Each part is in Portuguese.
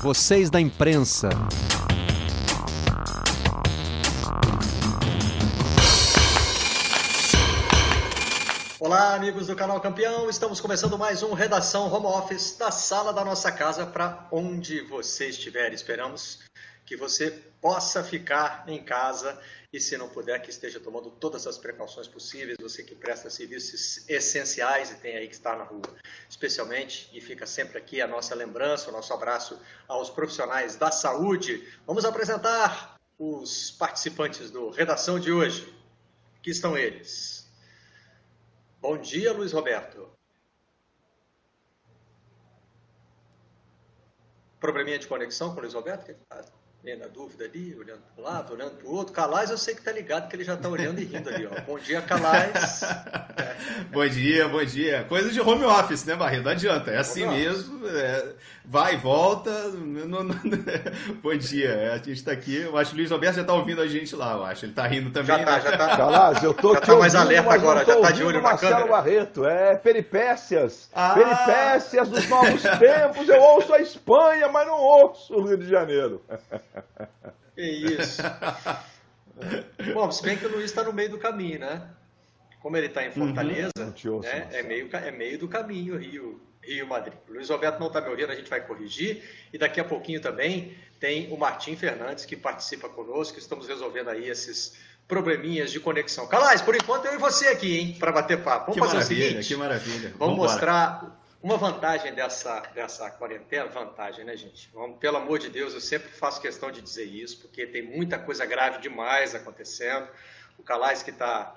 vocês da imprensa. Olá, amigos do canal Campeão. Estamos começando mais um Redação Home Office da sala da nossa casa para onde você estiver. Esperamos que você possa ficar em casa e, se não puder, que esteja tomando todas as precauções possíveis. Você que presta serviços essenciais e tem aí que estar na rua, especialmente. E fica sempre aqui a nossa lembrança, o nosso abraço aos profissionais da saúde. Vamos apresentar os participantes do Redação de hoje. Aqui estão eles. Bom dia, Luiz Roberto. Probleminha de conexão com o Luiz Roberto? Que tá meio na dúvida ali, olhando para um lado, olhando para o outro. Calais, eu sei que tá ligado que ele já está olhando e rindo ali. Ó. Bom dia, Calais. bom dia, bom dia. Coisa de home office, né, Barreto? Não adianta, é assim mesmo. É, vai e volta. Não, não... bom dia, a gente está aqui. Eu acho que o Luiz Roberto já está ouvindo a gente lá, eu acho. Ele está rindo também. Já tá, né? já tá. Calais, eu tô já aqui tá mais ouvindo, alerta agora, já tá de olho na Marcelo câmera. Barreto, é peripécias. Ah. Peripécias dos novos tempos. Eu ouço a Espanha, mas não ouço o Rio de Janeiro. Que isso. Bom, se bem que o Luiz está no meio do caminho, né? Como ele está em Fortaleza, Não te ouço, né? é, meio, é meio do caminho Rio, Rio Madrid. O Luiz Roberto não está me ouvindo, a gente vai corrigir. E daqui a pouquinho também tem o Martim Fernandes que participa conosco. Estamos resolvendo aí esses probleminhas de conexão. Calais, por enquanto eu e você aqui, hein, para bater papo. Vamos Que fazer o seguinte. que maravilha. Vamos Vambora. mostrar uma vantagem dessa, dessa quarentena. Vantagem, né, gente? Vamos, pelo amor de Deus, eu sempre faço questão de dizer isso, porque tem muita coisa grave demais acontecendo. O Calais que está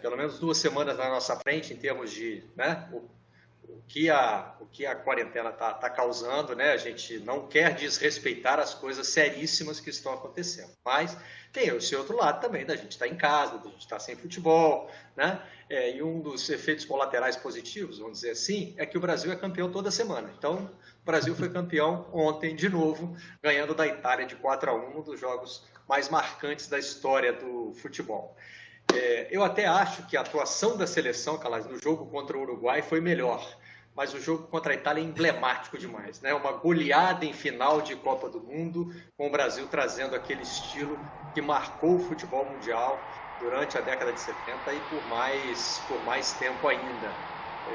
pelo menos duas semanas na nossa frente em termos de né, o que a, o que a quarentena está tá causando, né? A gente não quer desrespeitar as coisas seríssimas que estão acontecendo. Mas tem esse outro lado também, da gente estar em casa, da gente estar sem futebol, né? É, e um dos efeitos colaterais positivos, vamos dizer assim, é que o Brasil é campeão toda semana. Então, o Brasil foi campeão ontem de novo, ganhando da Itália de 4 a 1, um dos jogos mais marcantes da história do futebol. É, eu até acho que a atuação da seleção, Calais, no jogo contra o Uruguai foi melhor, mas o jogo contra a Itália é emblemático demais, né? Uma goleada em final de Copa do Mundo, com o Brasil trazendo aquele estilo que marcou o futebol mundial durante a década de 70 e por mais, por mais tempo ainda.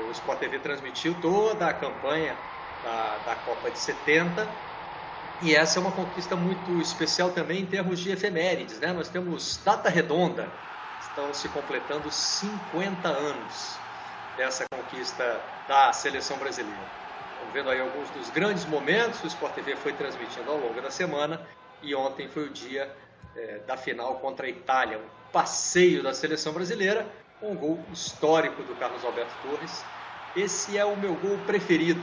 O Sport TV transmitiu toda a campanha da, da Copa de 70 e essa é uma conquista muito especial também em termos de efemérides, né? Nós temos data redonda, estão se completando 50 anos dessa conquista da seleção brasileira. Estamos vendo aí alguns dos grandes momentos que o Sport TV foi transmitindo ao longo da semana e ontem foi o dia eh, da final contra a Itália, um passeio da seleção brasileira, com um gol histórico do Carlos Alberto Torres. Esse é o meu gol preferido.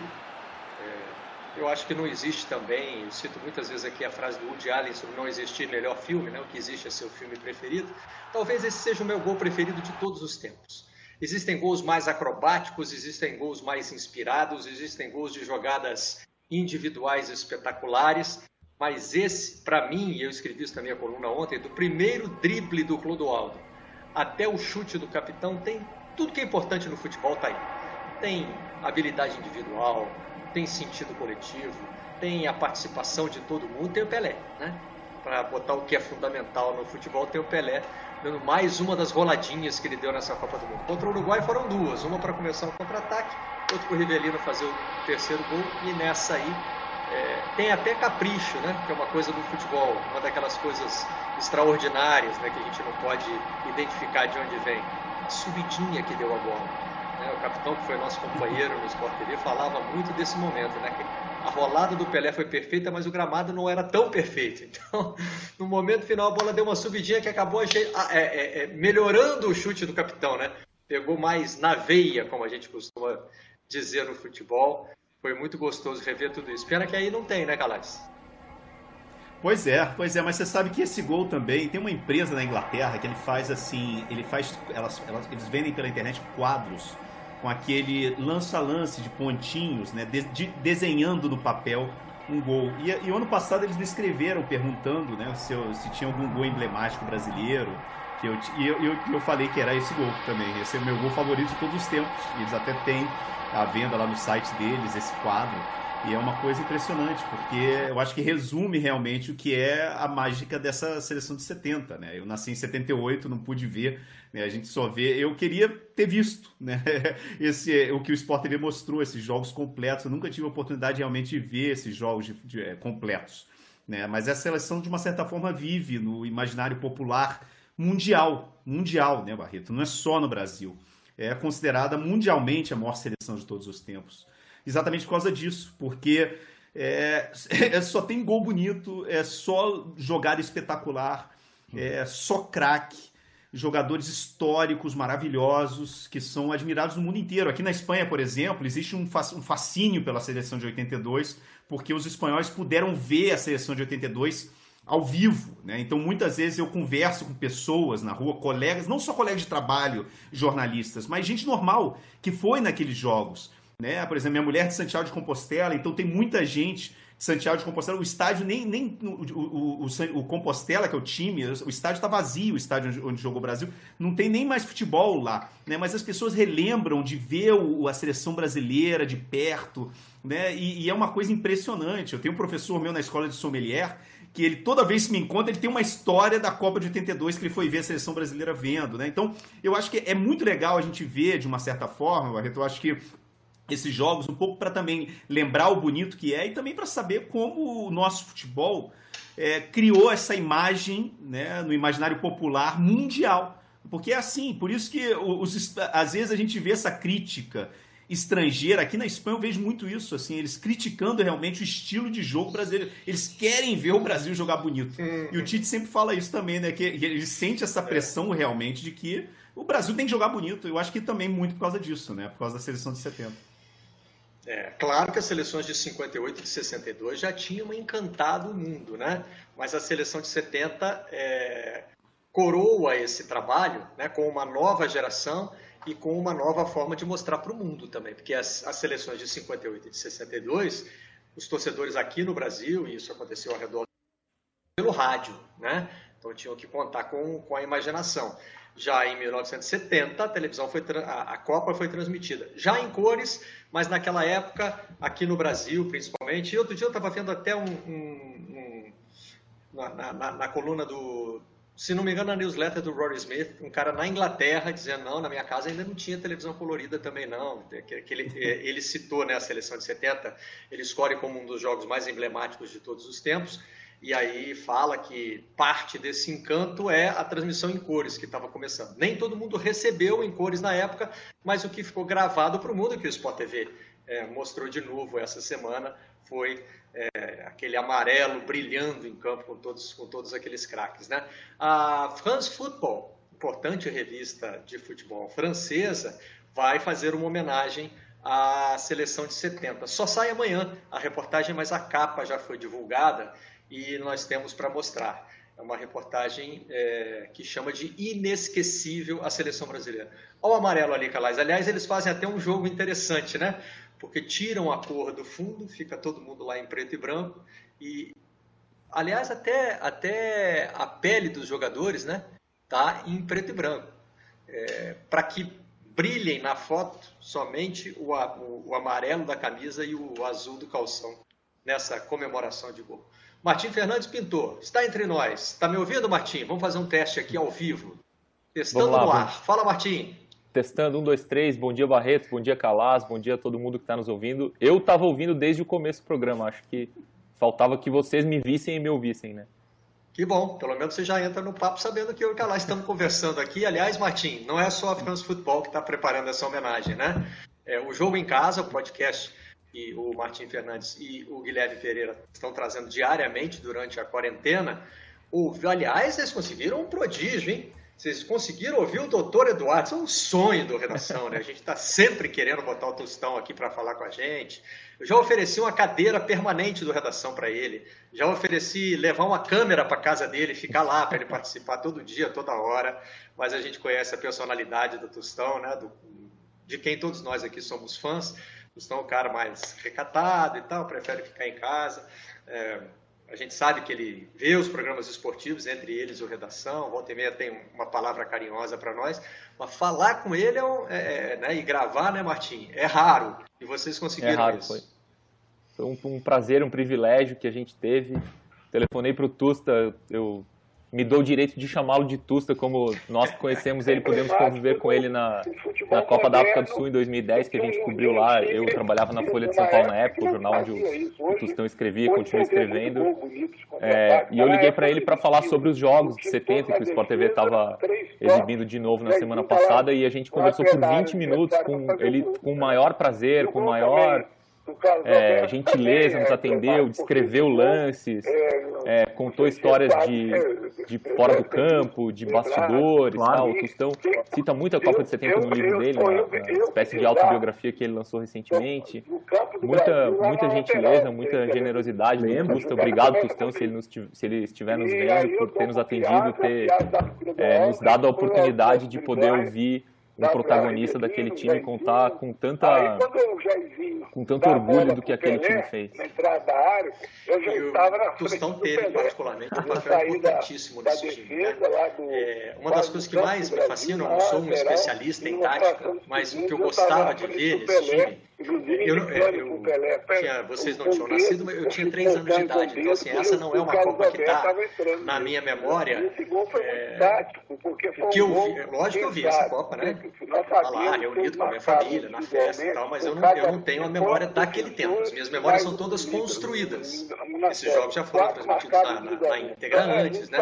Eu acho que não existe também, eu cito muitas vezes aqui a frase do Woody Allen sobre não existir melhor filme, né? o que existe é seu filme preferido. Talvez esse seja o meu gol preferido de todos os tempos. Existem gols mais acrobáticos, existem gols mais inspirados, existem gols de jogadas individuais espetaculares, mas esse, para mim, e eu escrevi isso na minha coluna ontem, do primeiro drible do Clodoaldo até o chute do capitão, tem tudo que é importante no futebol tá aí. Tem habilidade individual, tem sentido coletivo, tem a participação de todo mundo, tem o Pelé, né? Para botar o que é fundamental no futebol, tem o Pelé, dando mais uma das roladinhas que ele deu nessa Copa do Mundo. Contra o Uruguai foram duas, uma para começar um contra-ataque, outra para o Rivelino fazer o terceiro gol, e nessa aí é, tem até capricho, né? Que é uma coisa do futebol, uma daquelas coisas extraordinárias, né? Que a gente não pode identificar de onde vem. A subidinha que deu a bola. Né? O capitão, que foi nosso companheiro no Sport TV, falava muito desse momento, né? Que a rolada do Pelé foi perfeita, mas o gramado não era tão perfeito. Então, no momento final, a bola deu uma subidinha que acabou achei, é, é, é, melhorando o chute do capitão, né? Pegou mais na veia, como a gente costuma dizer no futebol. Foi muito gostoso rever tudo isso. Pena que aí não tem, né, Calais? Pois é, pois é, mas você sabe que esse gol também tem uma empresa na Inglaterra que ele faz assim, ele faz, elas, elas eles vendem pela internet quadros com aquele lança-lance de pontinhos, né, de, de, desenhando no papel um gol. E, e o ano passado eles me escreveram perguntando, né, se, eu, se tinha algum gol emblemático brasileiro Que eu, e eu, eu, eu falei que era esse gol também. Esse é o meu gol favorito de todos os tempos. Eles até têm a venda lá no site deles, esse quadro. E é uma coisa impressionante, porque eu acho que resume realmente o que é a mágica dessa seleção de 70, né? Eu nasci em 78, não pude ver? A gente só vê. Eu queria ter visto, né? Esse, o que o Sport TV mostrou, esses jogos completos. Eu nunca tive a oportunidade realmente ver esses jogos de, de, é, completos, né? Mas essa seleção, de uma certa forma, vive no imaginário popular mundial, mundial, né, Barreto? Não é só no Brasil. É considerada mundialmente a maior seleção de todos os tempos exatamente por causa disso, porque é, é, só tem gol bonito, é só jogada espetacular, é só craque, jogadores históricos maravilhosos que são admirados no mundo inteiro. Aqui na Espanha, por exemplo, existe um fascínio pela seleção de 82, porque os espanhóis puderam ver a seleção de 82 ao vivo, né? Então muitas vezes eu converso com pessoas na rua, colegas, não só colegas de trabalho, jornalistas, mas gente normal que foi naqueles jogos né? Por exemplo, minha mulher de Santiago de Compostela, então tem muita gente Santiago de Compostela. O estádio, nem, nem o, o, o, Compostela, que é o time, o estádio está vazio, o estádio onde, onde, jogou o Brasil. Não tem nem mais futebol lá, né? Mas as pessoas relembram de ver o, a seleção brasileira de perto, né? E, e é uma coisa impressionante. Eu tenho um professor meu na escola de sommelier que ele toda vez que me encontra, ele tem uma história da Copa de 82 que ele foi ver a seleção brasileira vendo, né? Então, eu acho que é muito legal a gente ver de uma certa forma, Barreto, eu acho que esses jogos, um pouco para também lembrar o bonito que é e também para saber como o nosso futebol é, criou essa imagem né, no imaginário popular mundial. Porque é assim, por isso que os, às vezes a gente vê essa crítica estrangeira. Aqui na Espanha eu vejo muito isso, assim, eles criticando realmente o estilo de jogo brasileiro. Eles querem ver o Brasil jogar bonito. E o Tite sempre fala isso também, né? Que ele sente essa pressão realmente de que o Brasil tem que jogar bonito. Eu acho que também muito por causa disso, né? Por causa da seleção de 70. É, claro que as seleções de 58 e de 62 já tinham encantado o mundo, né? Mas a seleção de 70 é, coroa esse trabalho né, com uma nova geração e com uma nova forma de mostrar para o mundo também, porque as, as, seleções de 58 e de 62, os torcedores aqui no Brasil, e isso aconteceu ao redor pelo rádio, né? Então tinham que contar com, com a imaginação. Já em 1970, a televisão foi a, a Copa foi transmitida. Já em cores, mas naquela época, aqui no Brasil principalmente, e outro dia eu estava vendo até um, um, um na, na, na, coluna do, se não me engano, na newsletter do Rory Smith, um cara na Inglaterra dizendo, não, na minha casa ainda não tinha televisão colorida também não, que, que ele, ele citou né, a seleção de 70, ele escolhe como um dos jogos mais emblemáticos de todos os tempos, e aí fala que parte desse encanto é a transmissão em cores que estava começando. Nem todo mundo recebeu em cores na época, mas o que ficou gravado para o mundo, que o Sport TV é, mostrou de novo essa semana, foi é, aquele amarelo brilhando em campo com todos, com todos aqueles craques. Né? A France Football, importante revista de futebol francesa, vai fazer uma homenagem à seleção de 70. Só sai amanhã a reportagem, mas a capa já foi divulgada e nós temos para mostrar. É uma reportagem é, que chama de Inesquecível a Seleção Brasileira. Olha o amarelo ali, Calais. Aliás, eles fazem até um jogo interessante, né? Porque tiram a cor do fundo, fica todo mundo lá em preto e branco. E, aliás, até, até a pele dos jogadores, né? Tá em preto e branco. É, para que brilhem na foto somente o, o, o amarelo da camisa e o azul do calção nessa comemoração de gol. Martim Fernandes Pintor, está entre nós. Está me ouvindo, Martim? Vamos fazer um teste aqui ao vivo. Testando lá, no ar. Bom. Fala, Martim. Testando, um, dois, três. Bom dia, Barreto. Bom dia, Calas. Bom dia a todo mundo que está nos ouvindo. Eu estava ouvindo desde o começo do programa. Acho que faltava que vocês me vissem e me ouvissem, né? Que bom. Pelo menos você já entra no papo sabendo que eu e o Calas estamos conversando aqui. Aliás, Martim, não é só a France Futebol que está preparando essa homenagem, né? É, o Jogo em Casa, o podcast e o Martim Fernandes e o Guilherme Pereira estão trazendo diariamente durante a quarentena. O, aliás, eles conseguiram um prodígio, hein? Vocês conseguiram ouvir o doutor Eduardo, isso é um sonho do Redação, né? A gente está sempre querendo botar o Tostão aqui para falar com a gente. Eu já ofereci uma cadeira permanente do Redação para ele. Já ofereci levar uma câmera para casa dele, ficar lá para ele participar todo dia, toda hora. Mas a gente conhece a personalidade do Tostão, né? Do, de quem todos nós aqui somos fãs. Gustavo é um cara mais recatado e tal, prefere ficar em casa. É, a gente sabe que ele vê os programas esportivos, entre eles o Redação, volta e meia tem uma palavra carinhosa para nós, mas falar com ele é, um, é, é, né, e gravar, né, Martim? É raro. E vocês conseguiram é raro, isso. Foi, foi um, um, prazer, um privilégio que a gente teve. Telefonei para o Tusta, eu me dou o direito de chamá-lo de Tusta, como nós que conhecemos ele, podemos conviver com ele na, na Copa da África do Sul em 2010, que a gente cobriu lá. Eu trabalhava na Folha de São Paulo na época, o jornal onde o, o Tustão escrevia, continua escrevendo. É, e eu liguei para ele para falar sobre os jogos de 70, que o Sport TV estava exibindo de novo na semana passada, e a gente conversou por 20 minutos com ele com o maior prazer, com o maior é, gentileza, nos atendeu, descreveu lances, é, contou histórias de, de fora do campo, de bastidores. Claro. O Tostão cita muito a Copa de 70 no livro dele, uma, uma espécie de autobiografia que ele lançou recentemente. Muita, muita gentileza, muita generosidade do. Obrigado, Tostão, se ele, nos, se ele estiver nos vendo, por ter nos atendido, ter é, nos dado a oportunidade de poder ouvir um protagonista daquele time contar com tanta com tanto orgulho do que aquele time fez. Na entrada da área, eu já estava na Tostão teve particularmente um papel importantíssimo nesse time. Né? É, uma das coisas que mais me fascina, eu não sou um especialista em tática, mas o que eu gostava de ver nesse time eu, eu, eu tinha, vocês não tinham nascido, mas eu tinha três anos de idade. Então, assim, essa não é uma Copa que está na minha memória. É, o que eu vi, lógico que eu vi essa Copa, né? Estava lá, reunido com a minha família, na festa e tal, mas eu não, eu não tenho a memória daquele tempo. As minhas memórias são todas construídas. Esses jogos já foram transmitidos na, na, na íntegra antes, né?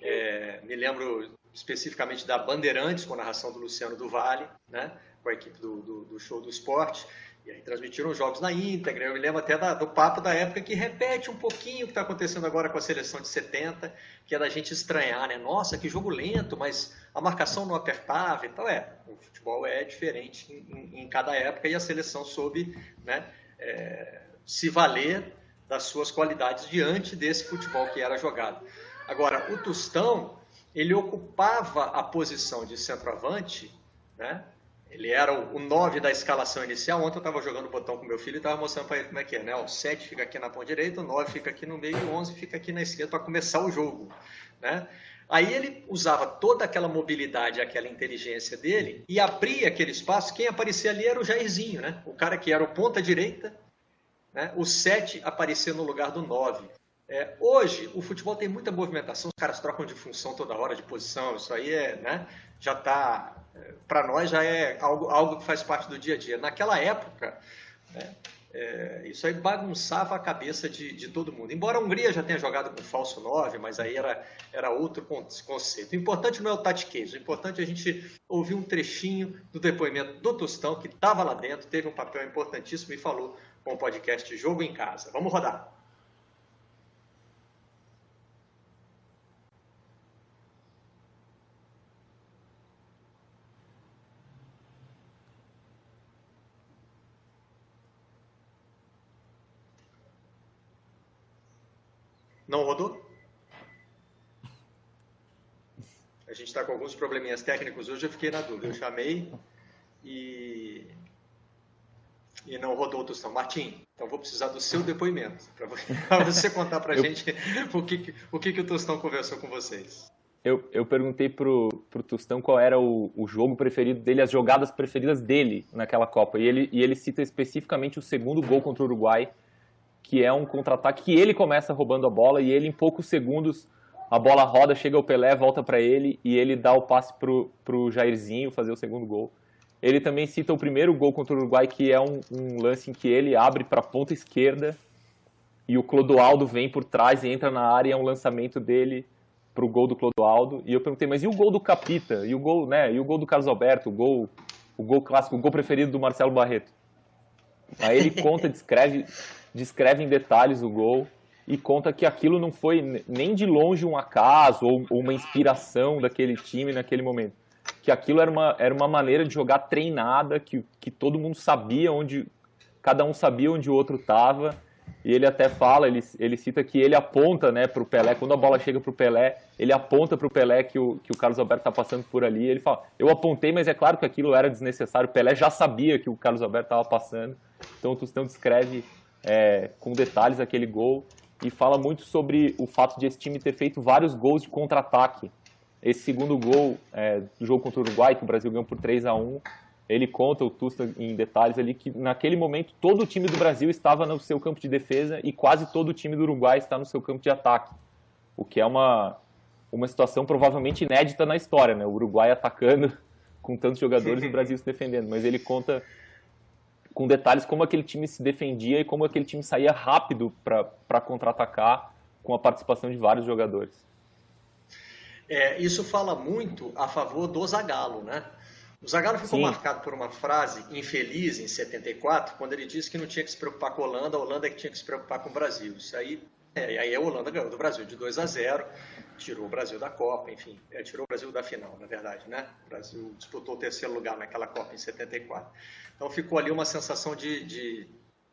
É, me lembro especificamente da Bandeirantes, com a narração do Luciano do Vale, né? com a equipe do, do, do show do esporte. E aí transmitiram os jogos na íntegra. Eu me lembro até da, do papo da época que repete um pouquinho o que está acontecendo agora com a seleção de 70, que é da gente estranhar, né? Nossa, que jogo lento, mas a marcação não apertava. Então é, o futebol é diferente em, em, em cada época e a seleção soube né, é, se valer das suas qualidades diante desse futebol que era jogado. Agora, o Tostão, ele ocupava a posição de centroavante, né? Ele era o 9 da escalação inicial. Ontem eu estava jogando o botão com meu filho e estava mostrando para ele como é que é, né? O 7 fica aqui na ponta direita, o 9 fica aqui no meio e o 11 fica aqui na esquerda para começar o jogo, né? Aí ele usava toda aquela mobilidade, aquela inteligência dele e abria aquele espaço. Quem aparecia ali era o Jairzinho, né? O cara que era o ponta direita, né? o 7 aparecia no lugar do 9. É, hoje, o futebol tem muita movimentação, os caras trocam de função toda hora, de posição, isso aí é, né? já está para nós já é algo, algo que faz parte do dia a dia. Naquela época, né, é, isso aí bagunçava a cabeça de, de, todo mundo. Embora a Hungria já tenha jogado com falso 9, mas aí era, era outro conceito. O importante não é o tatiquês, o importante é a gente ouvir um trechinho do depoimento do Tostão, que estava lá dentro, teve um papel importantíssimo e falou com o podcast Jogo em Casa. Vamos rodar. Não rodou? A gente está com alguns probleminhas técnicos hoje, eu fiquei na dúvida. Eu chamei e, e não rodou o Tostão. Martim, então vou precisar do seu depoimento, para você contar para a eu... gente o, que, o que, que o Tostão conversou com vocês. Eu, eu perguntei pro, pro Tostão qual era o, o jogo preferido dele, as jogadas preferidas dele naquela Copa. E ele, e ele cita especificamente o segundo gol contra o Uruguai, que é um contra-ataque que ele começa roubando a bola e ele em poucos segundos a bola roda, chega ao Pelé, volta para ele e ele dá o passe pro, pro Jairzinho fazer o segundo gol. Ele também cita o primeiro gol contra o Uruguai, que é um, um lance em que ele abre para a ponta esquerda e o Clodoaldo vem por trás e entra na área é um lançamento dele pro gol do Clodoaldo. E eu perguntei, mas e o gol do Capita? E o gol, né? E o gol do Carlos Alberto? O gol, o gol clássico, o gol preferido do Marcelo Barreto? Aí ele conta, descreve descreve em detalhes o gol e conta que aquilo não foi nem de longe um acaso ou, uma inspiração daquele time naquele momento. Que aquilo era uma, era uma maneira de jogar treinada, que, que todo mundo sabia onde. Cada um sabia onde o outro estava. E ele até fala, ele, ele cita que ele aponta né, para o Pelé, quando a bola chega para o Pelé, ele aponta para o Pelé que o, que o Carlos Alberto está passando por ali. Ele fala: Eu apontei, mas é claro que aquilo era desnecessário. O Pelé já sabia que o Carlos Alberto estava passando. Então o Tostão descreve é, com detalhes aquele gol. e fala muito sobre o fato de esse time ter feito vários gols de contra-ataque. Esse segundo gol é, do jogo contra o Uruguai, que o Brasil ganhou por 3 a 1 ele conta, o Tusta em detalhes ali, que naquele momento todo o time do Brasil estava no seu campo de defesa e quase todo o time do Uruguai está no seu campo de ataque. O que é uma, uma situação provavelmente inédita na história, né? O Uruguai atacando com tantos jogadores e o Brasil se defendendo. Mas ele conta com detalhes como aquele time se defendia e como aquele time saía rápido para contra-atacar com a participação de vários jogadores. É, isso fala muito a favor do Zagallo, né? O Zagallo ficou Sim. marcado por uma frase infeliz em 74, quando ele disse que não tinha que se preocupar com a Holanda, a Holanda é que tinha que se preocupar com o Brasil. Isso aí, é, aí a Holanda ganhou do Brasil de 2 a 0, tirou o Brasil da Copa, enfim, é, tirou o Brasil da final, na verdade, né? O Brasil disputou o terceiro lugar naquela Copa em 74. Então ficou ali uma sensação de, de,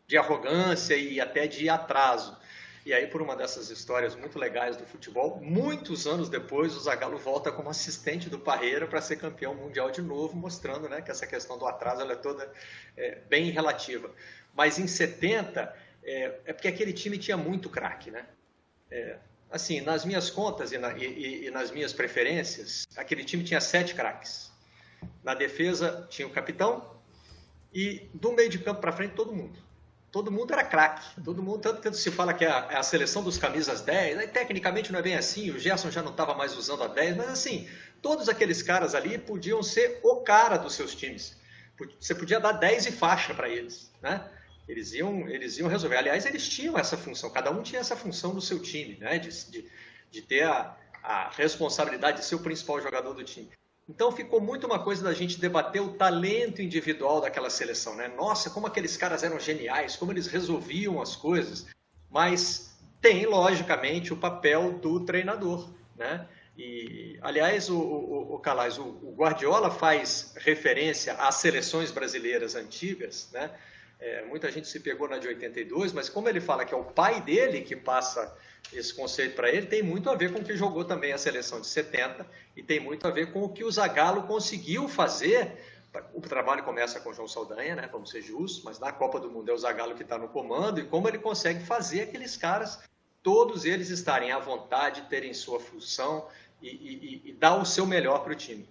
de arrogância e até de atraso. E aí, por uma dessas histórias muito legais do futebol, muitos anos depois, o Zagallo volta como assistente do Parreira para ser campeão mundial de novo, mostrando né, que essa questão do atraso é toda é, bem relativa. Mas em 70, é, é, porque aquele time tinha muito craque. Né? É, assim, nas minhas contas e, na, e, e nas minhas preferências, aquele time tinha sete craques. Na defesa tinha o capitão, e do meio de campo para frente, todo mundo. Todo mundo era craque. Todo mundo, tanto que se fala que é a, é a, seleção dos camisas 10, aí, tecnicamente não é bem assim, o Gerson já não estava mais usando a 10, mas assim, todos aqueles caras ali podiam ser o cara dos seus times. Você podia dar 10 e faixa para eles, né? Eles iam, eles iam resolver. Aliás, eles tinham essa função, cada um tinha essa função no seu time, né? De, de, de ter a, a responsabilidade de ser o principal jogador do time. Então ficou muito uma coisa da gente debater o talento individual daquela seleção, né? Nossa, como aqueles caras eram geniais, como eles resolviam as coisas. Mas tem, logicamente, o papel do treinador, né? E, aliás, o, o, o Calais, o, o Guardiola faz referência às seleções brasileiras antigas, né? É, muita gente se pegou na de 82, mas como ele fala que é o pai dele que passa esse conceito para ele tem muito a ver com o que jogou também a seleção de 70 e tem muito a ver com o que o Zagallo conseguiu fazer. O trabalho começa com o João Saldanha, né? Vamos ser justos, mas na Copa do Mundo é o Zagallo que está no comando e como ele consegue fazer aqueles caras, todos eles estarem à vontade, terem sua função e, e, e dar o seu melhor para o time.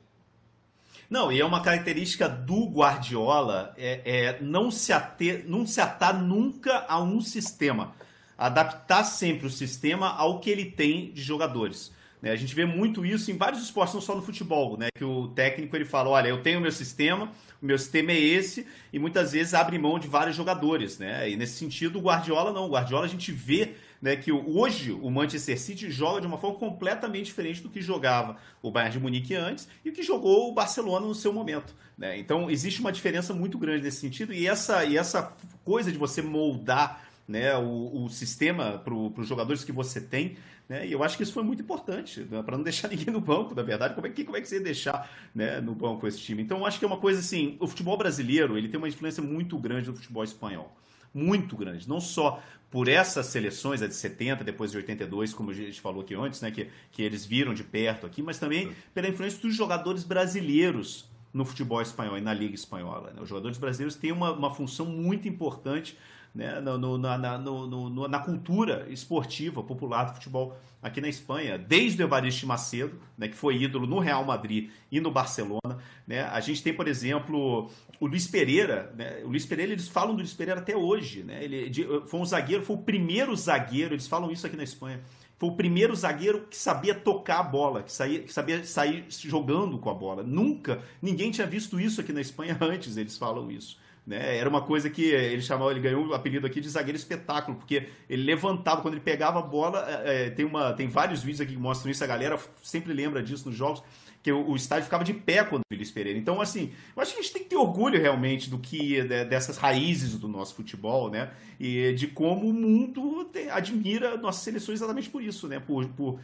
Não, e é uma característica do Guardiola é, é não, se ater, não se atar nunca a um sistema adaptar sempre o sistema ao que ele tem de jogadores. Né? A gente vê muito isso em vários esportes, não só no futebol, né? que o técnico ele fala, olha, eu tenho o meu sistema, o meu sistema é esse, e muitas vezes abre mão de vários jogadores. Né? E nesse sentido, o Guardiola não. O Guardiola a gente vê né, que hoje o Manchester City joga de uma forma completamente diferente do que jogava o Bayern de Munique antes e o que jogou o Barcelona no seu momento. Né? Então existe uma diferença muito grande nesse sentido, e essa, e essa coisa de você moldar né, o, o sistema para os jogadores que você tem. Né, e eu acho que isso foi muito importante, né, para não deixar ninguém no banco, na verdade. Como é que, como é que você ia deixar né, no banco esse time? Então, eu acho que é uma coisa assim: o futebol brasileiro ele tem uma influência muito grande no futebol espanhol. Muito grande. Não só por essas seleções, a de 70, depois de 82, como a gente falou aqui antes, né, que, que eles viram de perto aqui, mas também pela influência dos jogadores brasileiros no futebol espanhol e na Liga Espanhola. Né? Os jogadores brasileiros têm uma, uma função muito importante né, no, no, na, no, na cultura esportiva popular do futebol aqui na Espanha, desde o Evaristo Macedo, né, que foi ídolo no Real Madrid e no Barcelona. Né? A gente tem, por exemplo, o Luiz Pereira. Né? O Luiz Pereira, eles falam do Luiz Pereira até hoje. Né? Ele foi um zagueiro, foi o primeiro zagueiro, eles falam isso aqui na Espanha. Foi o primeiro zagueiro que sabia tocar a bola, que, saía, que sabia sair jogando com a bola. Nunca, ninguém tinha visto isso aqui na Espanha antes, eles falam isso. Né? Era uma coisa que ele chamava, ele ganhou o apelido aqui de zagueiro espetáculo, porque ele levantava, quando ele pegava a bola, é, é tem, uma, tem vários vídeos aqui que mostram isso, a galera sempre lembra disso nos jogos, que o, o estádio ficava de pé quando o Luiz Pereira. Então, assim, eu acho que a gente tem que ter orgulho realmente do que dessas raízes do nosso futebol, né? E de como o mundo tem, admira nossas seleções exatamente por isso, né? Por, por,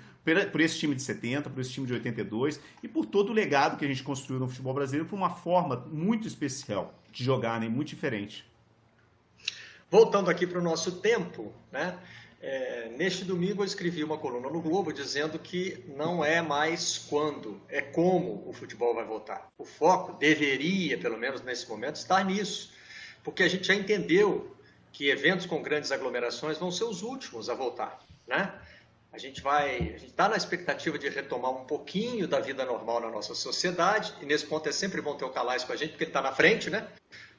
por esse time de 70, por esse time de 82 e por todo o legado que a gente construiu no futebol brasileiro por uma forma muito especial de jogar, né? Muito diferente. Voltando aqui para o nosso tempo, né? É, neste domingo eu escrevi uma coluna no Globo dizendo que não é mais quando, é como o futebol vai voltar. O foco deveria, pelo menos nesse momento, estar nisso, porque a gente já entendeu que eventos com grandes aglomerações vão ser os últimos a voltar, né? A gente vai, está na expectativa de retomar um pouquinho da vida normal na nossa sociedade, e nesse ponto é sempre bom ter o Calais com a gente, porque ele está na frente, né?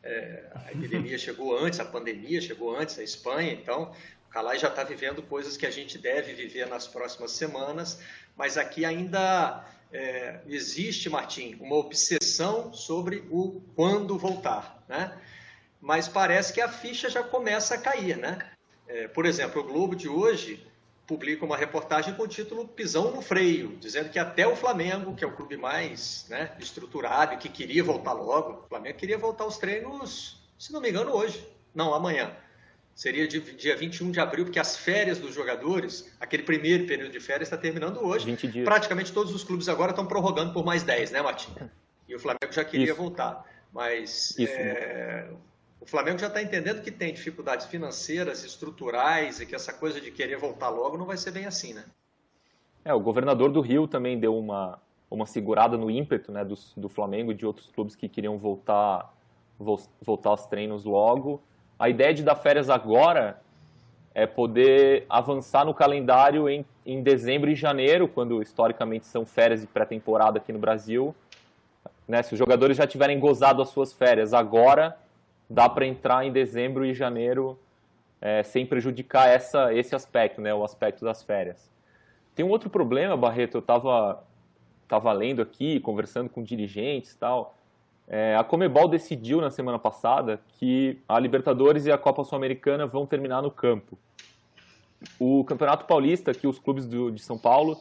É, a epidemia chegou antes, a pandemia chegou antes, a Espanha, então o Calais já está vivendo coisas que a gente deve viver nas próximas semanas, mas aqui ainda é, existe, Martim, uma obsessão sobre o quando voltar, né? Mas parece que a ficha já começa a cair, né? É, por exemplo, o Globo de hoje publica uma reportagem com o título Pisão no Freio, dizendo que até o Flamengo, que é o clube mais né, estruturado e que queria voltar logo, o Flamengo queria voltar aos treinos, se não me engano, hoje, não, amanhã. Seria de, dia 21 de abril, porque as férias dos jogadores, aquele primeiro período de férias está terminando hoje. 20 dias. Praticamente todos os clubes agora estão prorrogando por mais 10, né, Matinha? E o Flamengo já queria Isso. voltar. Mas Isso. é, o Flamengo já está entendendo que tem dificuldades financeiras, estruturais, e que essa coisa de querer voltar logo não vai ser bem assim, né? É, o governador do Rio também deu uma, uma segurada no ímpeto né, do, do Flamengo e de outros clubes que queriam voltar, vol- voltar aos treinos logo. A ideia de dar férias agora é poder avançar no calendário em, em dezembro e janeiro, quando historicamente são férias de pré-temporada aqui no Brasil. Né, se os jogadores já tiverem gozado as suas férias agora, dá para entrar em dezembro e janeiro é, sem prejudicar essa, esse aspecto, né, o aspecto das férias. Tem um outro problema, Barreto, eu estava tava lendo aqui, conversando com dirigentes e tal. É, a Comebol decidiu na semana passada que a Libertadores e a Copa Sul-Americana vão terminar no campo. O Campeonato Paulista, que os clubes do, de São Paulo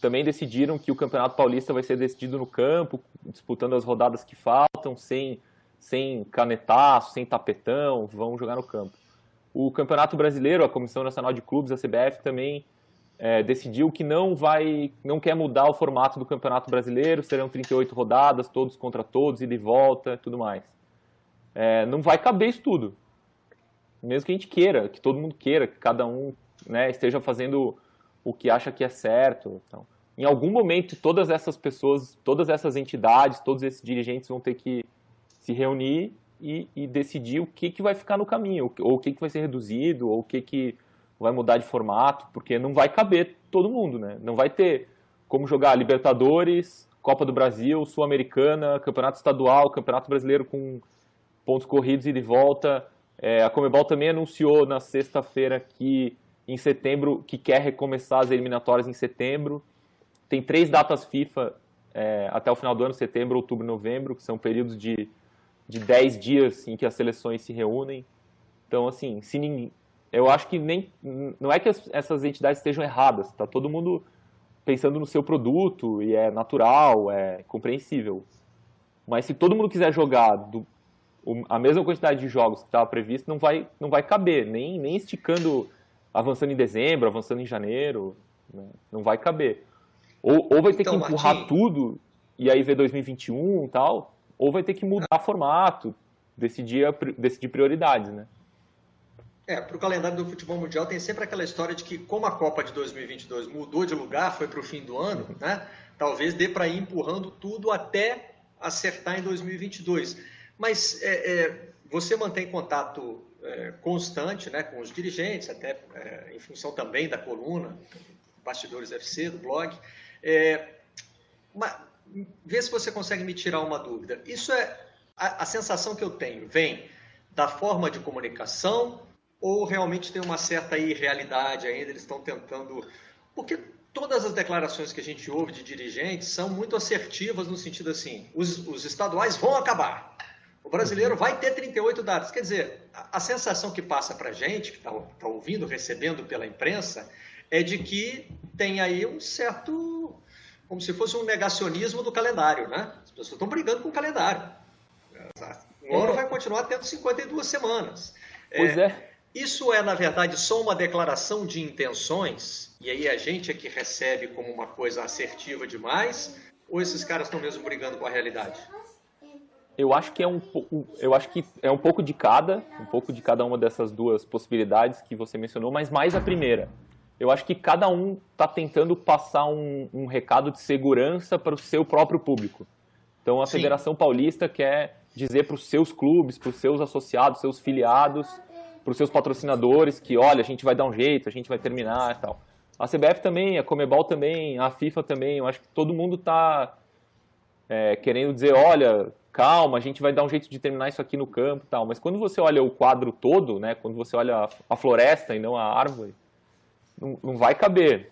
também decidiram que o Campeonato Paulista vai ser decidido no campo, disputando as rodadas que faltam, sem, sem canetaço, sem tapetão, vão jogar no campo. O Campeonato Brasileiro, a Comissão Nacional de Clubes, a CBF, também é, decidiu que não vai, não quer mudar o formato do Campeonato Brasileiro, serão 38 rodadas, todos contra todos, ida e volta, tudo mais. É, não vai caber isso tudo. Mesmo que a gente queira, que todo mundo queira, que cada um né, esteja fazendo o que acha que é certo. Então, em algum momento, todas essas pessoas, todas essas entidades, todos esses dirigentes vão ter que se reunir e, e decidir o que, que vai ficar no caminho, ou o que, que vai ser reduzido, ou o que, que vai mudar de formato, porque não vai caber todo mundo, né? Não vai ter como jogar Libertadores, Copa do Brasil, Sul-Americana, Campeonato Estadual, Campeonato Brasileiro com pontos corridos e de volta. É, a Comebol também anunciou na sexta-feira que em setembro que quer recomeçar as eliminatórias em setembro. Tem três datas FIFA é, até o final do ano, setembro, outubro, novembro, que são períodos de de 10 dias em que as seleções se reúnem. Então, assim, se ninguém, eu acho que nem não é que as, essas entidades estejam erradas, está todo mundo pensando no seu produto e é natural, é compreensível. Mas se todo mundo quiser jogar do, a mesma quantidade de jogos que estava previsto, não vai, não vai caber, nem, nem esticando, avançando em dezembro, avançando em janeiro, né? não vai caber. Ou, ou vai ter Então, que empurrar Martim- tudo e aí ver 2021 e tal, ou vai ter que mudar formato, decidir, a decidir prioridades, né? É, para o calendário do futebol mundial tem sempre aquela história de que como a Copa de 2022 mudou de lugar, foi para o fim do ano, né? Talvez dê para ir empurrando tudo até acertar em 2022. Mas é, é, você mantém contato é, constante, né, com os dirigentes, até é, em função também da coluna Bastidores FC do blog. É, mas, vê se você consegue me tirar uma dúvida. Isso é a, a sensação que eu tenho vem da forma de comunicação ou realmente tem uma certa irrealidade ainda, eles estão tentando. Porque todas as declarações que a gente ouve de dirigentes são muito assertivas no sentido assim: os, os estaduais vão acabar. O brasileiro vai ter 38 datas. Quer dizer, a, a sensação que passa para a gente, que está tá ouvindo, recebendo pela imprensa, é de que tem aí um certo. Como se fosse um negacionismo do calendário, né? As pessoas estão brigando com o calendário. O ano vai continuar tendo 52 semanas. Pois é. Isso é, na verdade, só uma declaração de intenções, e aí a gente é que recebe como uma coisa assertiva demais, ou esses caras estão mesmo brigando com a realidade? Eu acho que é um pouco, eu acho que é um pouco de cada, um pouco de cada uma dessas duas possibilidades que você mencionou, mas mais a primeira. Eu acho que cada um está tentando passar um, um recado de segurança para o seu próprio público. Então a Sim. Federação Paulista quer dizer para os seus clubes, para os seus associados, seus filiados, para os seus patrocinadores que, olha, a gente vai dar um jeito, a gente vai terminar e tal. A CBF também, a Comebol também, a FIFA também, eu acho que todo mundo está é, querendo dizer, olha, calma, a gente vai dar um jeito de terminar isso aqui no campo e tal. Mas quando você olha o quadro todo, né, quando você olha a floresta e não a árvore, não, não vai caber.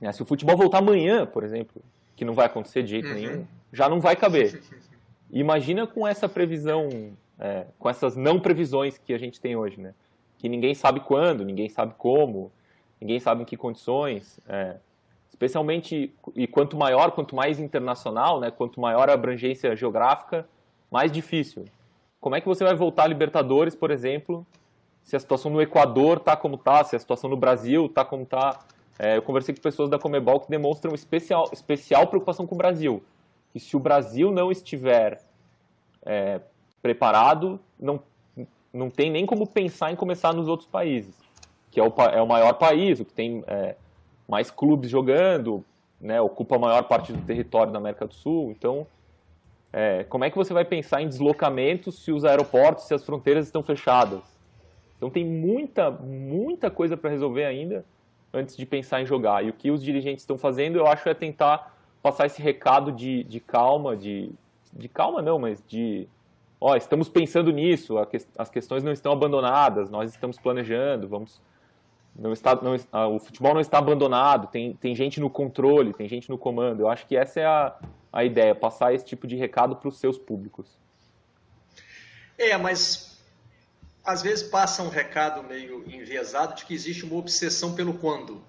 Né, se o futebol voltar amanhã, por exemplo, que não vai acontecer de jeito uhum. nenhum, já não vai caber. Imagina com essa previsão, é, com essas não previsões que a gente tem hoje, né? Que ninguém sabe quando, ninguém sabe como, ninguém sabe em que condições. É, especialmente, e quanto maior, quanto mais internacional, né? Quanto maior a abrangência geográfica, mais difícil. Como é que você vai voltar a Libertadores, por exemplo, se a situação no Equador está como está, se a situação no Brasil está como está? É, eu conversei com pessoas da Comebol que demonstram especial, especial preocupação com o Brasil que se o Brasil não estiver é, preparado, não, não tem nem como pensar em começar nos outros países, que é o, é o maior país, o que tem é, mais clubes jogando, né, ocupa a maior parte do território da América do Sul. Então, é, como é que você vai pensar em deslocamentos se os aeroportos, se as fronteiras estão fechadas? Então tem muita, muita coisa para resolver ainda antes de pensar em jogar. E o que os dirigentes estão fazendo, eu acho, é tentar passar esse recado de, de calma, de, de calma não, mas de ó, estamos pensando nisso, as questões não estão abandonadas, nós estamos planejando, vamos não está, não, o futebol não está abandonado, tem, tem gente no controle, tem gente no comando. Eu acho que essa é a, a ideia, passar esse tipo de recado para os seus públicos. É, mas às vezes passa um recado meio enviesado de que existe uma obsessão pelo quando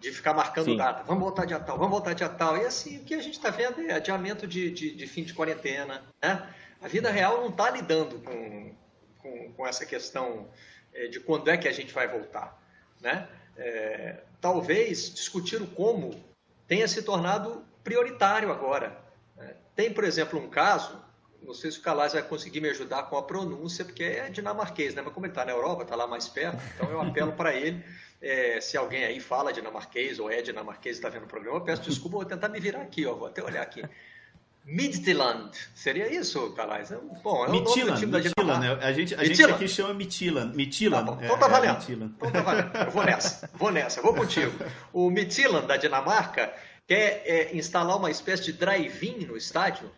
de ficar marcando Sim. data. Vamos voltar dia tal, vamos voltar dia tal. E assim, o que a gente está vendo é adiamento de, de, de, fim de quarentena. Né? A vida real não está lidando com, com, com, essa questão é, de quando é que a gente vai voltar. Né? É, talvez discutir o como tenha se tornado prioritário agora. Né? Tem, por exemplo, um caso, não sei se o Calais vai conseguir me ajudar com a pronúncia, porque é dinamarquês, né? mas como ele está na Europa, está lá mais perto, então eu apelo para ele é, se alguém aí fala dinamarquês ou é dinamarquês e está vendo o programa, eu peço desculpa, vou tentar me virar aqui, ó, vou até olhar aqui. Midtjylland, seria isso, Calais? É bom, é o Midtjylland, time da Dinamarca. Né? A, gente, a gente aqui chama Midtjylland. Midtjylland. Tá então tá é, valendo. É então tá valendo. Eu vou nessa, vou nessa, vou contigo. O Midtjylland da Dinamarca quer é, instalar uma espécie de drive-in no estádio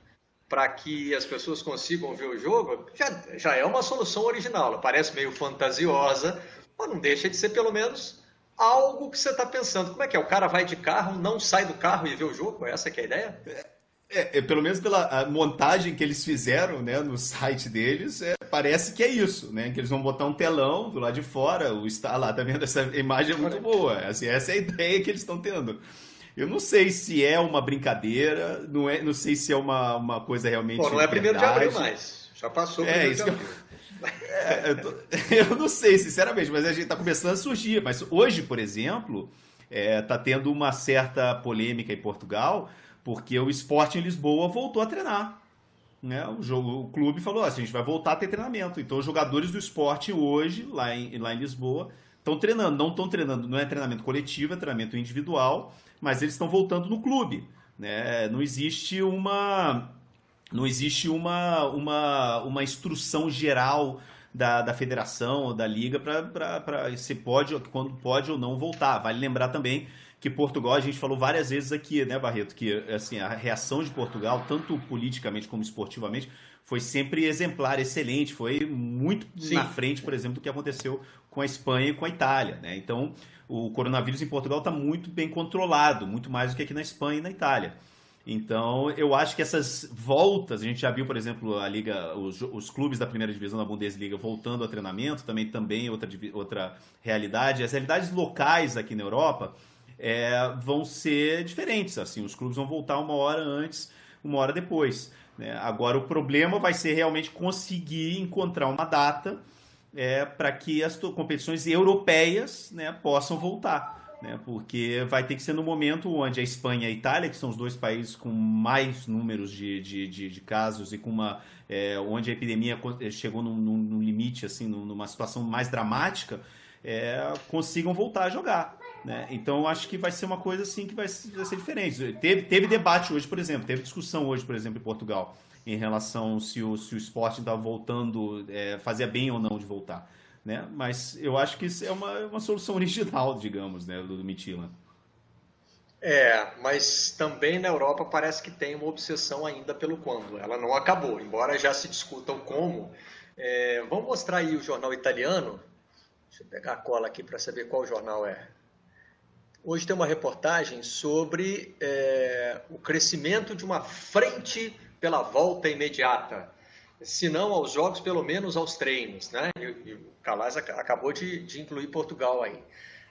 para que as pessoas consigam ver o jogo. Já, já é uma solução original. Ela parece meio fantasiosa, mas não deixa de ser pelo menos algo que você está pensando. Como é que é? O cara vai de carro, não sai do carro e vê o jogo? Essa é a ideia? É, é, pelo menos pela montagem que eles fizeram né, no site deles, é, parece que é isso, né? Que eles vão botar um telão do lado de fora, o está lá, tá vendo? Essa imagem é muito boa. Assim, essa é a ideia que eles estão tendo. Eu não sei se é uma brincadeira, não, é, não sei se é uma, uma coisa realmente. Pô, não é primeiro de abril mais. Já passou. É, isso que eu... É, eu, tô, eu, não sei, sinceramente, mas a gente está começando a surgir. Mas hoje, por exemplo, está é, tá tendo uma certa polêmica em Portugal, porque o esporte em Lisboa voltou a treinar. Né? O, jogo, o clube falou: assim, a gente vai voltar a ter treinamento. Então, os jogadores do esporte hoje, lá em, lá em Lisboa, estão treinando. Não estão treinando, não é treinamento coletivo, é treinamento individual, mas eles estão voltando no clube. Né? Não existe uma não existe uma, uma, uma instrução geral da, da federação ou da liga para se pode, quando pode ou não voltar. Vale lembrar também que Portugal, a gente falou várias vezes aqui, né, Barreto, que assim, a reação de Portugal, tanto politicamente como esportivamente, foi sempre exemplar, excelente, foi muito Sim. na frente, por exemplo, do que aconteceu com a Espanha e com a Itália. Né? Então, o coronavírus em Portugal está muito bem controlado, muito mais do que aqui na Espanha e na Itália. Então, eu acho que essas voltas, a gente já viu, por exemplo, a liga, os, os clubes da primeira divisão da Bundesliga voltando ao treinamento, também também outra outra realidade. As realidades locais aqui na Europa é, vão ser diferentes. Assim, os clubes vão voltar uma hora antes, uma hora depois. Né? Agora, o problema vai ser realmente conseguir encontrar uma data é, para que as competições europeias né, possam voltar né? porque vai ter que ser no momento onde a Espanha e a Itália, que são os dois países com mais números de, de, de, de casos e com uma é, onde a epidemia eh, chegou num, num limite, assim, numa situação mais dramática, é, consigam voltar a jogar. Né? Então acho que vai ser uma coisa assim que vai, vai ser diferente. Teve, teve debate hoje, por exemplo, teve discussão hoje, por exemplo, em Portugal, em relação se o, se o esporte estava voltando, é, fazia bem ou não de voltar. Né? Mas eu acho que isso é uma, uma solução original, digamos, né, do, do Mitilan. É, mas também na Europa parece que tem uma obsessão ainda pelo quando. Ela não acabou, embora já se discutam como. É, vamos mostrar aí o jornal italiano. Deixa eu pegar a cola aqui para saber qual jornal é. Hoje tem uma reportagem sobre é, o crescimento de uma frente pela volta imediata. Se não aos jogos, pelo menos aos treinos. Né? E, e o Calais acabou de, de, incluir Portugal aí.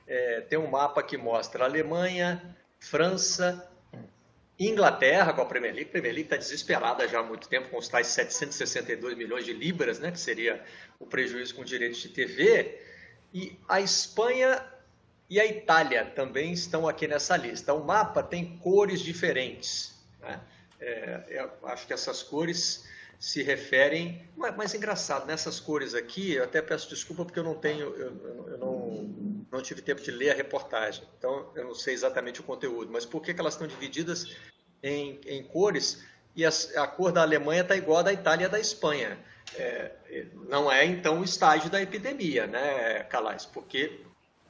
É, tem um mapa que mostra Alemanha, França, Inglaterra com a Premier League. A Premier League está desesperada já há muito tempo com os tais 762 milhões de libras, né, que seria o prejuízo com direitos de TV. E a Espanha e a Itália também estão aqui nessa lista. O mapa tem cores diferentes. Né? É, acho que essas cores se referem. Mas, mas engraçado, nessas cores aqui, eu até peço desculpa porque eu não tenho, eu, eu não, não tive tempo de ler a reportagem, então eu não sei exatamente o conteúdo, mas por que, que elas estão divididas em, em cores e as, a cor da Alemanha está igual à da Itália e da Espanha? É, não é então o estágio da epidemia, né, Calais? Porque